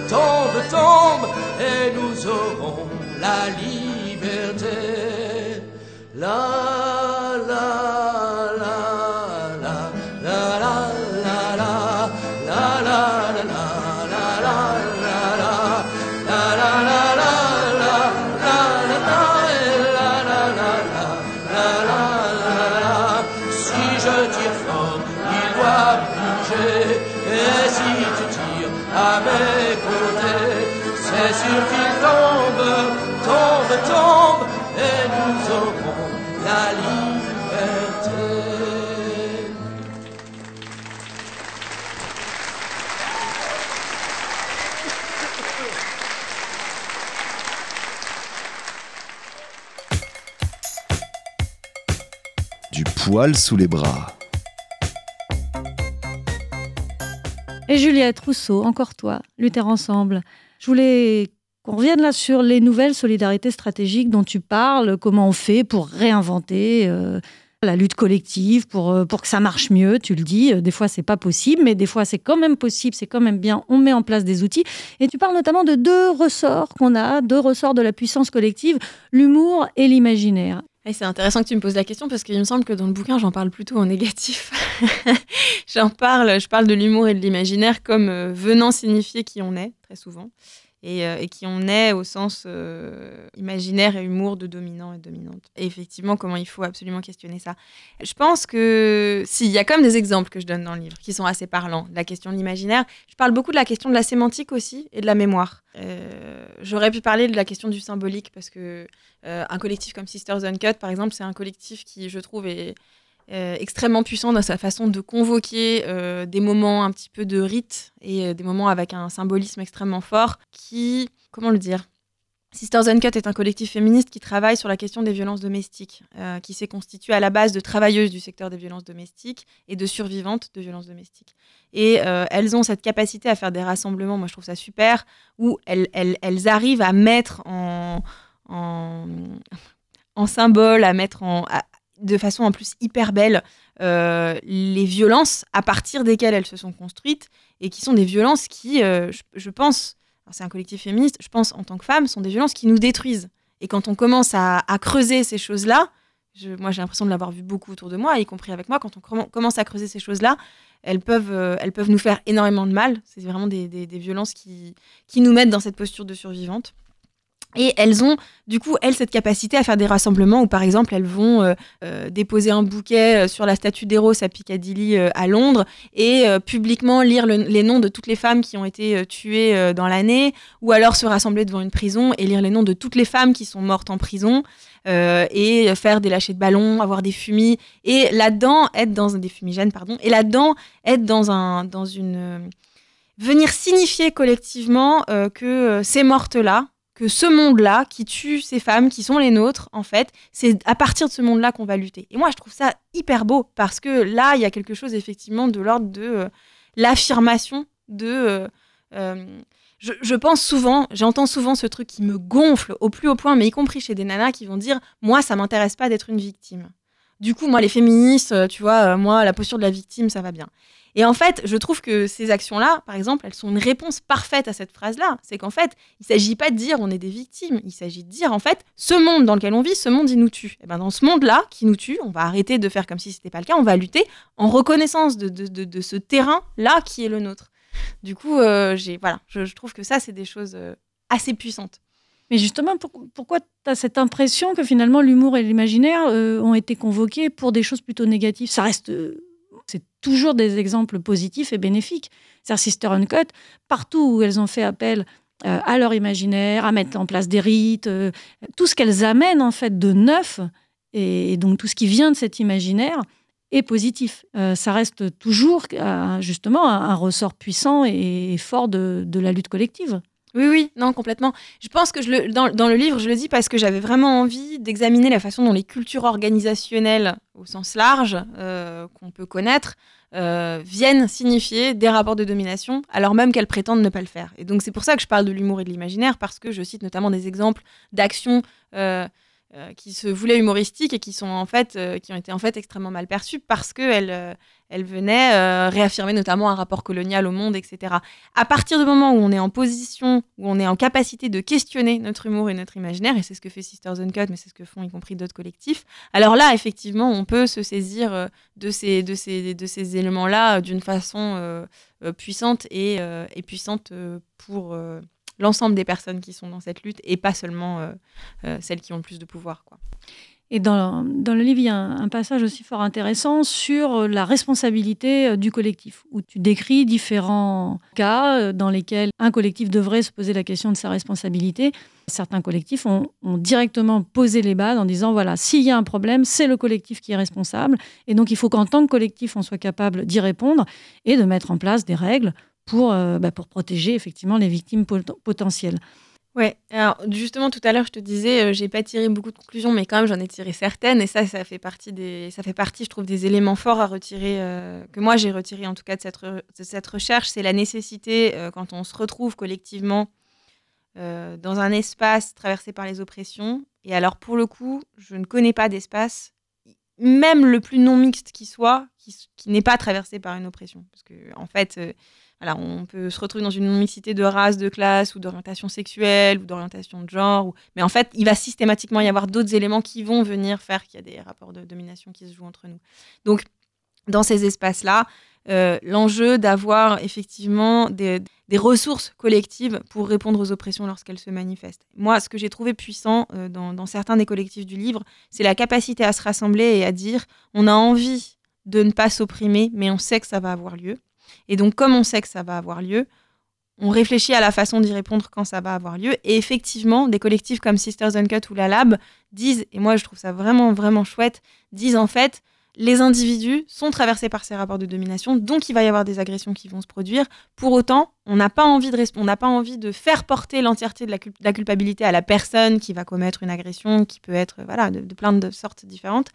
tombe, tombe, et nous aurons la liberté. Et si tu tires à mes côtés, c'est sûr qu'il tombe, tombe, tombe, et nous aurons la liberté. Du poil sous les bras. Et Juliette Rousseau, encore toi, lutter ensemble. Je voulais qu'on revienne là sur les nouvelles solidarités stratégiques dont tu parles, comment on fait pour réinventer euh, la lutte collective, pour, euh, pour que ça marche mieux, tu le dis. Euh, Des fois, c'est pas possible, mais des fois, c'est quand même possible, c'est quand même bien. On met en place des outils. Et tu parles notamment de deux ressorts qu'on a, deux ressorts de la puissance collective, l'humour et l'imaginaire. C'est intéressant que tu me poses la question parce qu'il me semble que dans le bouquin, j'en parle plutôt en négatif. j'en parle, je parle de l'humour et de l'imaginaire comme euh, venant signifier qui on est, très souvent, et, euh, et qui on est au sens euh, imaginaire et humour de dominant et dominante. Et effectivement, comment il faut absolument questionner ça. Je pense que, si, il y a comme des exemples que je donne dans le livre qui sont assez parlants. La question de l'imaginaire. Je parle beaucoup de la question de la sémantique aussi et de la mémoire. Euh, J'aurais pu parler de la question du symbolique parce que un collectif comme Sisters Uncut, par exemple, c'est un collectif qui, je trouve, est euh, extrêmement puissant dans sa façon de convoquer euh, des moments un petit peu de rite et euh, des moments avec un symbolisme extrêmement fort qui, comment le dire Sisters Uncut est un collectif féministe qui travaille sur la question des violences domestiques, qui s'est constitué à la base de travailleuses du secteur des violences domestiques et de survivantes de violences domestiques. Et elles ont cette capacité à faire des rassemblements, moi je trouve ça super, où elles, elles, elles arrivent à mettre en, en, symbole, à mettre en, de façon en plus hyper belle euh, les violences à partir desquelles elles se sont construites et qui sont des violences qui, euh, je, pense, c'est un collectif féministe, je pense en tant que femme, sont des violences qui nous détruisent. Et quand on commence à, creuser ces choses-là, moi j'ai l'impression de l'avoir vu beaucoup autour de moi, y compris avec moi, quand on commen- commence à creuser ces choses-là, elles peuvent, euh, elles peuvent nous faire énormément de mal. C'est vraiment des, des- des violences qui, qui nous mettent dans cette posture de survivante. Et elles ont, du coup, elles, cette capacité à faire des rassemblements où, par exemple, elles vont euh, euh, déposer un bouquet euh, sur la statue d'Eros à Piccadilly à Londres et publiquement lire le- les noms de toutes les femmes qui ont été tuées dans l'année, ou alors se rassembler devant une prison et lire les noms de toutes les femmes qui sont mortes en prison, et faire des lâchers de ballons, avoir des fumis, et là-dedans être dans un des fumigènes, pardon, et là-dedans être dans un dans une venir signifier collectivement que ces mortes-là, que ce monde-là qui tue ces femmes qui sont les nôtres, en fait, c'est à partir de ce monde-là qu'on va lutter. Et moi, je trouve ça hyper beau parce que là, il y a quelque chose effectivement de l'ordre de euh, l'affirmation de. euh, euh, je, je pense souvent, j'entends souvent ce truc qui me gonfle au plus haut point, mais y compris chez des nanas qui vont dire Moi, ça m'intéresse pas d'être une victime. Du coup, moi, les féministes, tu vois, moi, la posture de la victime, ça va bien. Et en fait, je trouve que ces actions-là, par exemple, elles sont une réponse parfaite à cette phrase-là. C'est qu'en fait, il ne s'agit pas de dire on est des victimes, il s'agit de dire en fait, ce monde dans lequel on vit, ce monde, il nous tue. Et ben dans ce monde-là qui nous tue, on va arrêter de faire comme si ce n'était pas le cas, on va lutter en reconnaissance de, ce terrain-là qui est le nôtre. Du coup, euh, voilà, je, je trouve que ça, c'est des choses euh, assez puissantes. Mais justement, pour- pourquoi tu as cette impression que finalement l'humour et l'imaginaire euh, ont été convoqués pour des choses plutôt négatives? Ça reste. C'est toujours des exemples positifs et bénéfiques. C'est-à-dire Sister Uncut, partout où elles ont fait appel euh, à leur imaginaire, à mettre en place des rites, euh, tout ce qu'elles amènent en fait de neuf, et, donc tout ce qui vient de cet imaginaire, est positif. Euh, ça reste toujours justement un, ressort puissant et fort de la lutte collective. Oui, oui, non, complètement. Je pense que je le, dans, le livre, je le dis parce que j'avais vraiment envie d'examiner la façon dont les cultures organisationnelles, au sens large, euh, qu'on peut connaître, euh, viennent signifier des rapports de domination, alors même qu'elles prétendent ne pas le faire. Et donc c'est pour ça que je parle de l'humour et de l'imaginaire, parce que je cite notamment des exemples d'actions euh, qui se voulaient humoristiques et qui qui ont été en fait extrêmement mal perçues parce qu'elles elles venaient euh, réaffirmer notamment un rapport colonial au monde, etc. À partir du moment où on est en position, où on est en capacité de questionner notre humour et notre imaginaire, et c'est ce que fait Sisters Uncut, mais c'est ce que font y compris d'autres collectifs, alors là, effectivement, on peut se saisir euh, de ces, éléments-là euh, d'une façon puissante et, puissante pour l'ensemble des personnes qui sont dans cette lutte et pas seulement celles qui ont le plus de pouvoir. Et dans, dans le livre, il y a un, passage aussi fort intéressant sur euh, la responsabilité euh, du collectif, où tu décris différents cas euh, dans lesquels un collectif devrait se poser la question de sa responsabilité. Certains collectifs ont, directement posé les bases en disant, voilà, s'il y a un problème, c'est le collectif qui est responsable. Et donc, il faut qu'en tant que collectif, on soit capable d'y répondre et de mettre en place des règles pour, bah, pour protéger effectivement les victimes pot- potentielles. Ouais, alors justement tout à l'heure je te disais, euh, j'ai pas tiré beaucoup de conclusions, mais quand même j'en ai tiré certaines, et ça, ça fait partie des, ça fait partie, je trouve, des éléments forts à retirer, euh, que moi j'ai retiré en tout cas de cette, de cette recherche, c'est la nécessité euh, quand on se retrouve collectivement euh, dans un espace traversé par les oppressions. Et alors pour le coup, je ne connais pas d'espace, même le plus non mixte qui soit, qui, qui n'est pas traversé par une oppression, parce que en fait. Voilà, on peut se retrouver dans une non-mixité de race, de classe ou d'orientation sexuelle ou d'orientation de genre. Mais en fait, il va systématiquement y avoir d'autres éléments qui vont venir faire qu'il y a des rapports de domination qui se jouent entre nous. Donc, dans ces espaces-là, euh, l'enjeu d'avoir effectivement des, ressources collectives pour répondre aux oppressions lorsqu'elles se manifestent. Moi, ce que j'ai trouvé puissant euh, dans certains des collectifs du livre, c'est la capacité à se rassembler et à dire on a envie de ne pas s'opprimer, mais on sait que ça va avoir lieu. Et donc, comme on sait que ça va avoir lieu, on réfléchit à la façon d'y répondre quand ça va avoir lieu. Et effectivement, des collectifs comme Sisters Uncut ou La Lab disent, et moi je trouve ça vraiment, vraiment chouette, disent en fait, les individus sont traversés par ces rapports de domination, donc il va y avoir des agressions qui vont se produire. Pour autant, on n'a pas envie de, pas envie de faire porter l'entièreté de, la, culpabilité à la personne qui va commettre une agression, qui peut être voilà de plein de sortes différentes.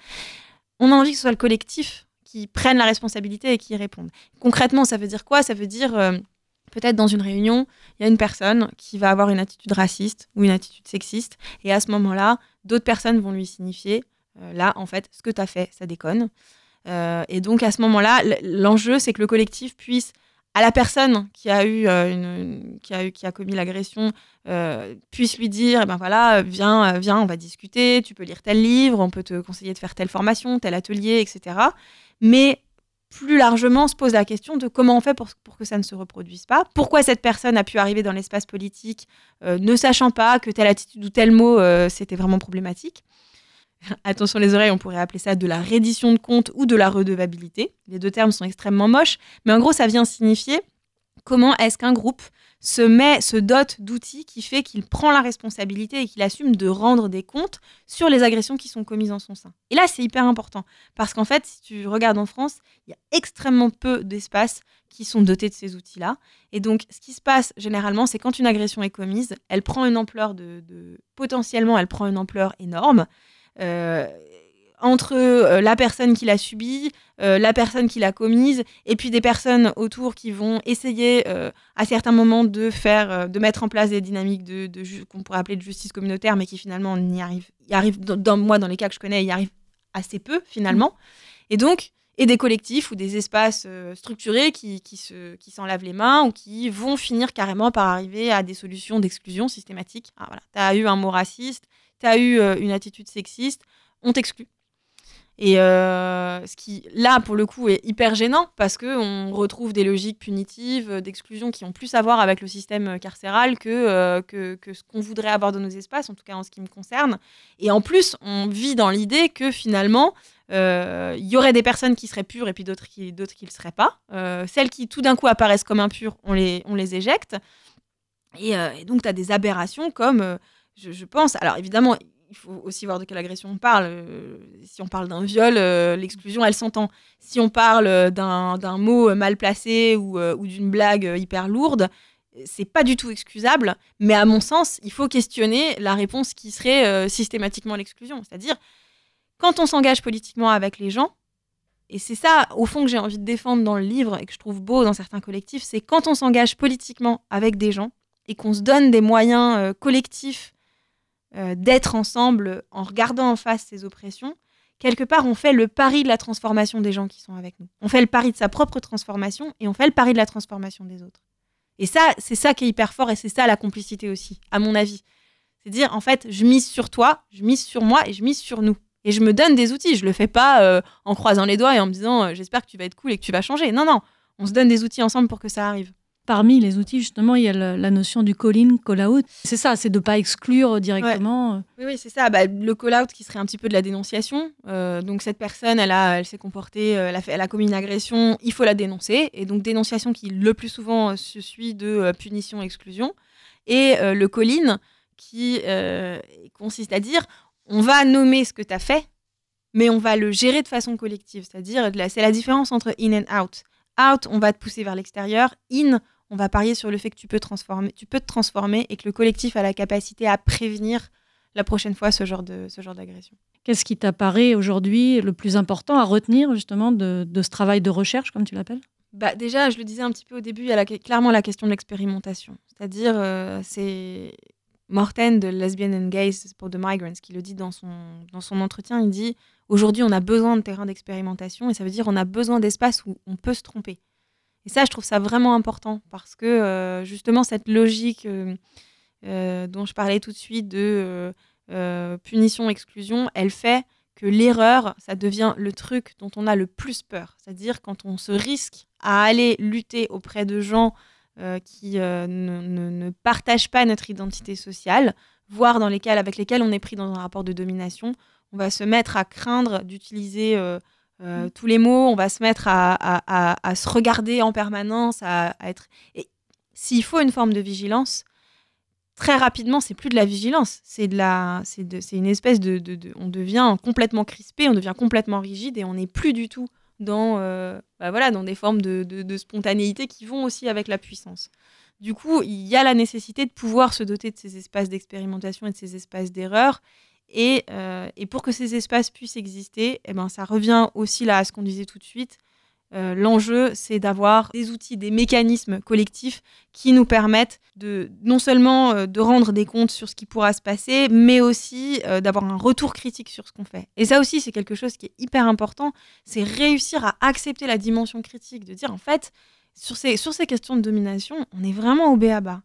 On a envie que ce soit le collectif qui prenne la responsabilité et qui y réponde. Concrètement, ça veut dire quoi? Ça veut dire euh, peut-être dans une réunion, il y a une personne qui va avoir une attitude raciste ou une attitude sexiste, et à ce moment-là, d'autres personnes vont lui signifier euh, là, en fait, ce que tu as fait, ça déconne. Euh, et donc, à ce moment-là, l'enjeu, c'est que le collectif puisse, à la personne qui a, eu qui a commis l'agression, puisse lui dire, eh ben voilà, viens, viens, on va discuter, tu peux lire tel livre, on peut te conseiller de faire telle formation, tel atelier, etc. Mais plus largement se pose la question de comment on fait pour, que ça ne se reproduise pas. Pourquoi cette personne a pu arriver dans l'espace politique ne sachant pas que telle attitude ou tel mot, c'était vraiment problématique? Attention les oreilles, on pourrait appeler ça de la reddition de compte ou de la redevabilité. Les deux termes sont extrêmement moches, mais en gros, ça vient signifier comment est-ce qu'un groupe se met, se dote d'outils qui fait qu'il prend la responsabilité et qu'il assume de rendre des comptes sur les agressions qui sont commises en son sein. Et là, c'est hyper important parce qu'en fait, si tu regardes en France, il y a extrêmement peu d'espaces qui sont dotés de ces outils-là. Et donc, ce qui se passe généralement, c'est quand une agression est commise, elle prend une ampleur de, potentiellement, elle prend une ampleur énorme. Euh, entre euh, la personne qui l'a subie, euh, la personne qui l'a commise, et puis des personnes autour qui vont essayer à certains moments de faire, de mettre en place des dynamiques de, qu'on pourrait appeler de justice communautaire, mais qui finalement arrivent, y arrive dans, moi dans les cas que je connais, y arrivent assez peu finalement. Et donc, et des collectifs ou des espaces structurés qui, qui, se, qui s'en lavent les mains ou qui vont finir carrément par arriver à des solutions d'exclusion systématique. Ah, voilà. Tu as eu un mot raciste, tu as eu euh, une attitude sexiste, on t'exclut. Et euh, ce qui, là, pour le coup, est hyper gênant parce qu'on retrouve des logiques punitives, euh, d'exclusion qui ont plus à voir avec le système carcéral que, que, ce qu'on voudrait avoir dans nos espaces, en tout cas en ce qui me concerne. Et en plus, on vit dans l'idée que finalement, il y aurait des personnes qui seraient pures et puis d'autres qui d'autres qui ne le seraient pas. celles qui tout d'un coup apparaissent comme impures, on les, on les éjecte. Et donc, tu as des aberrations comme je, pense. Alors évidemment, il faut aussi voir de quelle agression on parle. Euh, si on parle d'un viol, euh, l'exclusion, elle s'entend. Si on parle euh, d'un mot mal placé ou, ou d'une blague hyper lourde, c'est pas du tout excusable. Mais à mon sens, il faut questionner la réponse qui serait systématiquement l'exclusion. C'est-à-dire, quand on s'engage politiquement avec les gens, et c'est ça, au fond, que j'ai envie de défendre dans le livre et que je trouve beau dans certains collectifs, c'est quand on s'engage politiquement avec des gens et qu'on se donne des moyens collectifs euh, d'être ensemble en regardant en face ces oppressions, quelque part, on fait le pari de la transformation des gens qui sont avec nous. On fait le pari de sa propre transformation et on fait le pari de la transformation des autres. Et ça, c'est ça qui est hyper fort et c'est ça la complicité aussi, à mon avis. C'est dire, en fait, je mise sur toi, je mise sur moi et je mise sur nous. Et je me donne des outils. Je le fais pas euh, en croisant les doigts et en me disant, euh, j'espère que tu vas être cool et que tu vas changer. Non, non. On se donne des outils ensemble pour que ça arrive. Parmi les outils, justement, il y a la, notion du call-in, call-out. C'est ça, c'est de ne pas exclure directement. Oui, oui c'est ça. Bah, le call-out qui serait un petit peu de la dénonciation. Euh, donc cette personne, elle, a, elle s'est comportée, euh, elle a, fait, elle a commis une agression, il faut la dénoncer. Et donc dénonciation qui le plus souvent se suit de euh, punition, exclusion. Et le call-in qui consiste à dire, on va nommer ce que tu as fait, mais on va le gérer de façon collective. C'est-à-dire, c'est la différence entre in and out. Out, on va te pousser vers l'extérieur. In, on va parier sur le fait que tu peux, transformer, tu peux te transformer et que le collectif a la capacité à prévenir la prochaine fois ce genre de ce genre d'agression. Qu'est-ce qui t'apparaît aujourd'hui le plus important à retenir justement de, ce travail de recherche, comme tu l'appelles? Bah déjà, je le disais un petit peu au début, il y a clairement la question de l'expérimentation. C'est-à-dire, euh, c'est Morten de Lesbian and Gays pour The Migrants qui le dit dans son, dans son entretien. Il dit Aujourd'hui, on a besoin de terrains d'expérimentation et ça veut dire on a besoin d'espaces où on peut se tromper. Et ça, je trouve ça vraiment important parce que euh, justement, cette logique euh, euh, dont je parlais tout de suite de punition-exclusion, elle fait que l'erreur, ça devient le truc dont on a le plus peur. C'est-à-dire quand on se risque à aller lutter auprès de gens qui ne, partagent pas notre identité sociale, voire dans les cas avec lesquels on est pris dans un rapport de domination, on va se mettre à craindre d'utiliser mm. tous les mots, on va se mettre à, se regarder en permanence, à, être. Et s'il faut une forme de vigilance, très rapidement, c'est plus de la vigilance, c'est de la, c'est de, une espèce de, de- de- on devient complètement crispé, on devient complètement rigide et on n'est plus du tout dans, euh, bah voilà, dans des formes de spontanéité qui vont aussi avec la puissance. Du coup, il y a la nécessité de pouvoir se doter de ces espaces d'expérimentation et de ces espaces d'erreur. Et, euh, et pour que ces espaces puissent exister, eh ben, ça revient aussi là à ce qu'on disait tout de suite. Euh, L'enjeu, c'est d'avoir des outils, des mécanismes collectifs qui nous permettent de non seulement euh, de rendre des comptes sur ce qui pourra se passer, mais aussi d'avoir un retour critique sur ce qu'on fait. Et ça aussi, c'est quelque chose qui est hyper important, c'est réussir à accepter la dimension critique, de dire en fait, sur ces, sur ces questions de domination, on est vraiment au béaba.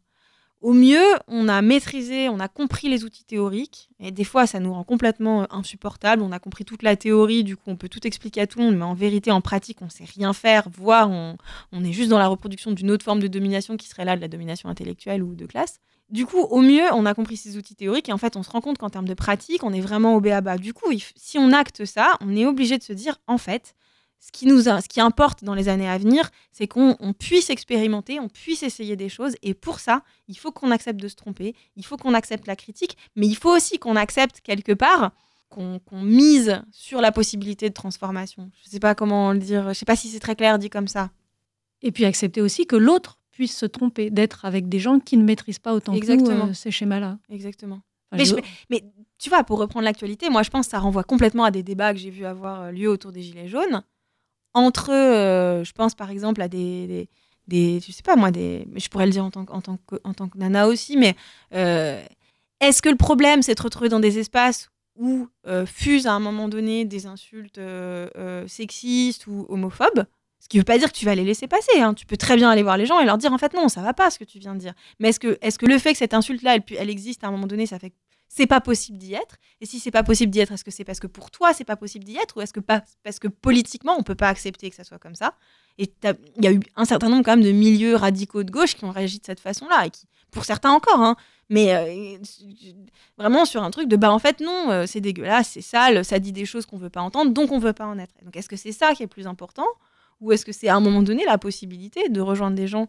Au mieux, on a maîtrisé, on a compris les outils théoriques, et des fois, ça nous rend complètement euh, insupportable. On a compris toute la théorie, du coup, on peut tout expliquer à tout le monde, mais en vérité, en pratique, on sait rien faire, voire on, est juste dans la reproduction d'une autre forme de domination qui serait là de la domination intellectuelle ou de classe. Du coup, au mieux, on a compris ces outils théoriques et en fait, on se rend compte qu'en termes de pratique, on est vraiment au béaba. Du coup, si on acte ça, on est obligé de se dire, en fait, ce qui, nous a- ce qui importe dans les années à venir, c'est qu'on on puisse expérimenter, on puisse essayer des choses. Et pour ça, il faut qu'on accepte de se tromper, il faut qu'on accepte la critique, mais il faut aussi qu'on accepte quelque part qu'on mise sur la possibilité de transformation. Je ne sais pas comment le dire, je ne sais pas si c'est très clair dit comme ça. Et puis accepter aussi que l'autre puisse se tromper, d'être avec des gens qui ne maîtrisent pas autant que nous euh, ces schémas-là. Exactement. Enfin, Mais, je- je- mais tu vois, pour reprendre l'actualité, moi je pense que ça renvoie complètement à des débats que j'ai vu avoir euh, lieu autour des Gilets jaunes. Entre, euh, je pense par exemple à des, je sais pas moi, des, je pourrais le dire en tant, que- en tant, que, nana aussi, mais euh, est-ce que le problème c'est de retrouver dans des espaces où euh, fusent à un moment donné des insultes sexistes ou homophobes? Ce qui veut pas dire que tu vas les laisser passer. hein. Tu peux très bien aller voir les gens et leur dire en fait non, ça va pas ce que tu viens de dire. Mais est-ce que, est que le fait que cette insulte-là, elle, elle existe à un moment donné, ça fait que c'est pas possible d'y être Et si c'est pas possible d'y être, est-ce que c'est parce que pour toi c'est pas possible d'y être ou est-ce que pas parce que politiquement on peut pas accepter que ça soit comme ça? Et il y a eu un certain nombre quand même de milieux radicaux de gauche qui ont réagi de cette façon-là et qui, pour certains encore, hein, mais euh, vraiment sur un truc de bah en fait non, euh, c'est dégueulasse, c'est sale, ça dit des choses qu'on veut pas entendre, donc on veut pas en être. Donc est-ce que c'est ça qui est plus important ou est-ce que c'est à un moment donné la possibilité de rejoindre des gens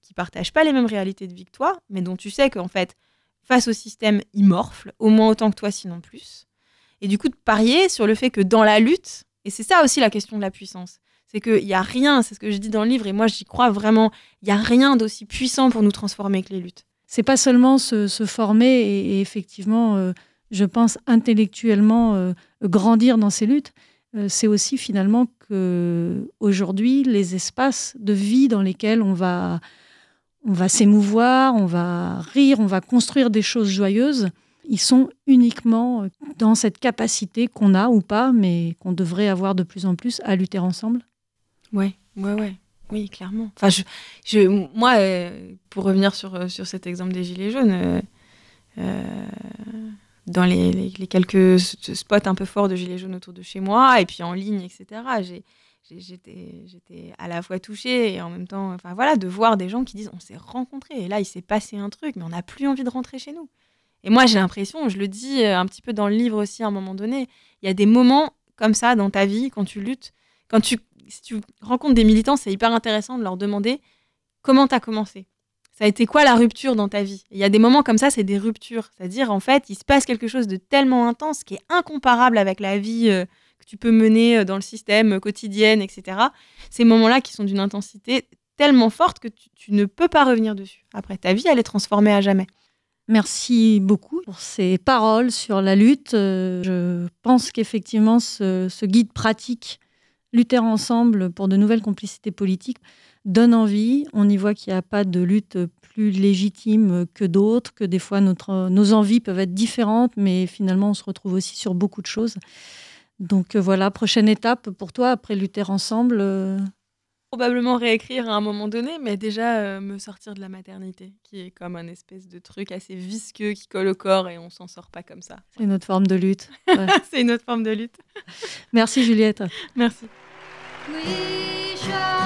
qui partagent pas les mêmes réalités de toi, mais dont tu sais qu'en fait, face au système, morflent, au moins autant que toi, sinon plus. Et du coup, de parier sur le fait que dans la lutte, et c'est ça aussi la question de la puissance, c'est qu'il n'y a rien, c'est ce que je dis dans le livre, et moi j'y crois vraiment, il n'y a rien d'aussi puissant pour nous transformer que les luttes. c'est pas seulement se, se former et, et effectivement, euh, je pense intellectuellement euh, grandir dans ces luttes. euh, c'est aussi finalement que aujourd'hui les espaces de vie dans lesquels on va on va s'émouvoir, on va rire, on va construire des choses joyeuses. Ils sont uniquement euh, dans cette capacité qu'on a ou pas, mais qu'on devrait avoir de plus en plus à lutter ensemble. Ouais, ouais, ouais. Oui, clairement. Enfin, moi, euh, pour revenir sur, euh, sur cet exemple des Gilets jaunes, dans les, les- quelques spots un peu forts de Gilets jaunes autour de chez moi, et puis en ligne, etc., j'ai- j'étais j'étais à la fois touchée et en même temps, enfin voilà, de voir des gens qui disent on s'est rencontrés, et là, il s'est passé un truc, mais on n'a plus envie de rentrer chez nous. Et moi, j'ai l'impression, je le dis euh, un petit peu dans le livre aussi à un moment donné, il y a des moments comme ça dans ta vie, quand tu luttes, quand tu, si tu rencontres des militants, c'est hyper intéressant de leur demander comment tu as commencé? Ça a été quoi la rupture dans ta vie? Il y a des moments comme ça, c'est des ruptures. C'est-à-dire, en fait, il se passe quelque chose de tellement intense qui est incomparable avec la vie euh, que tu peux mener euh, dans le système euh, quotidienne, etc. Ces moments-là qui sont d'une intensité tellement forte que tu, ne peux pas revenir dessus. Après, ta vie, elle est transformée à jamais. Merci beaucoup pour ces paroles sur la lutte. Euh, Je pense qu'effectivement, ce, guide pratique, Lutter ensemble pour de nouvelles complicités politiques, donne envie. On y voit qu'il n'y a pas de lutte plus légitime que d'autres, que des fois nos envies peuvent être différentes, mais finalement, on se retrouve aussi sur beaucoup de choses. Donc euh, voilà, prochaine étape pour toi, après Lutter ensemble. euh, Probablement réécrire à un moment donné, mais déjà euh, me sortir de la maternité, qui est comme un espèce de truc assez visqueux qui colle au corps et on s'en sort pas comme ça. C'est une autre forme de lutte. Ouais. C'est une autre forme de lutte. Merci Juliette. Merci. We shall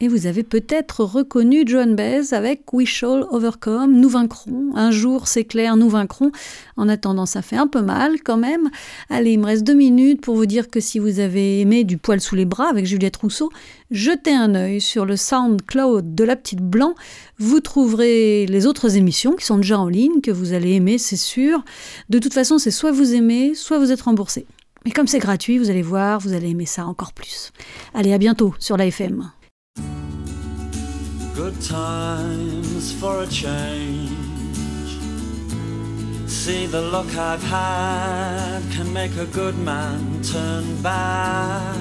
Et vous avez peut-être reconnu Joan Baez avec We Shall Overcome, nous vaincrons. Un jour, c'est clair, nous vaincrons. En attendant, ça fait un peu mal quand même. Allez, il me reste deux minutes pour vous dire que si vous avez aimé Du poil sous les bras avec Juliette Rousseau, jetez un œil sur le SoundCloud de la Petite Blanc. Vous trouverez les autres émissions qui sont déjà en ligne, que vous allez aimer, c'est sûr. De toute façon, c'est soit vous aimez, soit vous êtes remboursé. Mais comme c'est gratuit, vous allez voir, vous allez aimer ça encore plus. Allez, à bientôt sur la FM. Good times for a change. See the luck I've had can make a good man turn bad.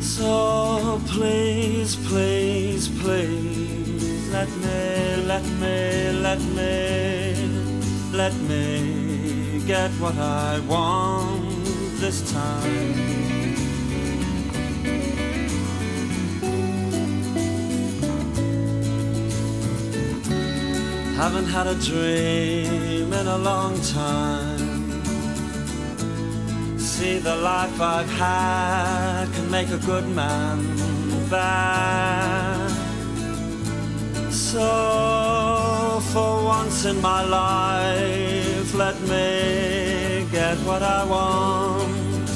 So please, please, please, let me, let me, let me, let me get what I want this time. Haven't had a dream in a long time. See, the life I've had can make a good man bad. So, for once in my life, let me get what I want.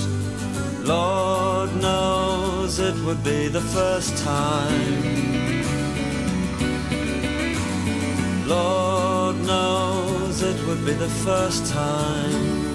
Lord knows it would be the first time. Lord knows it would be the first time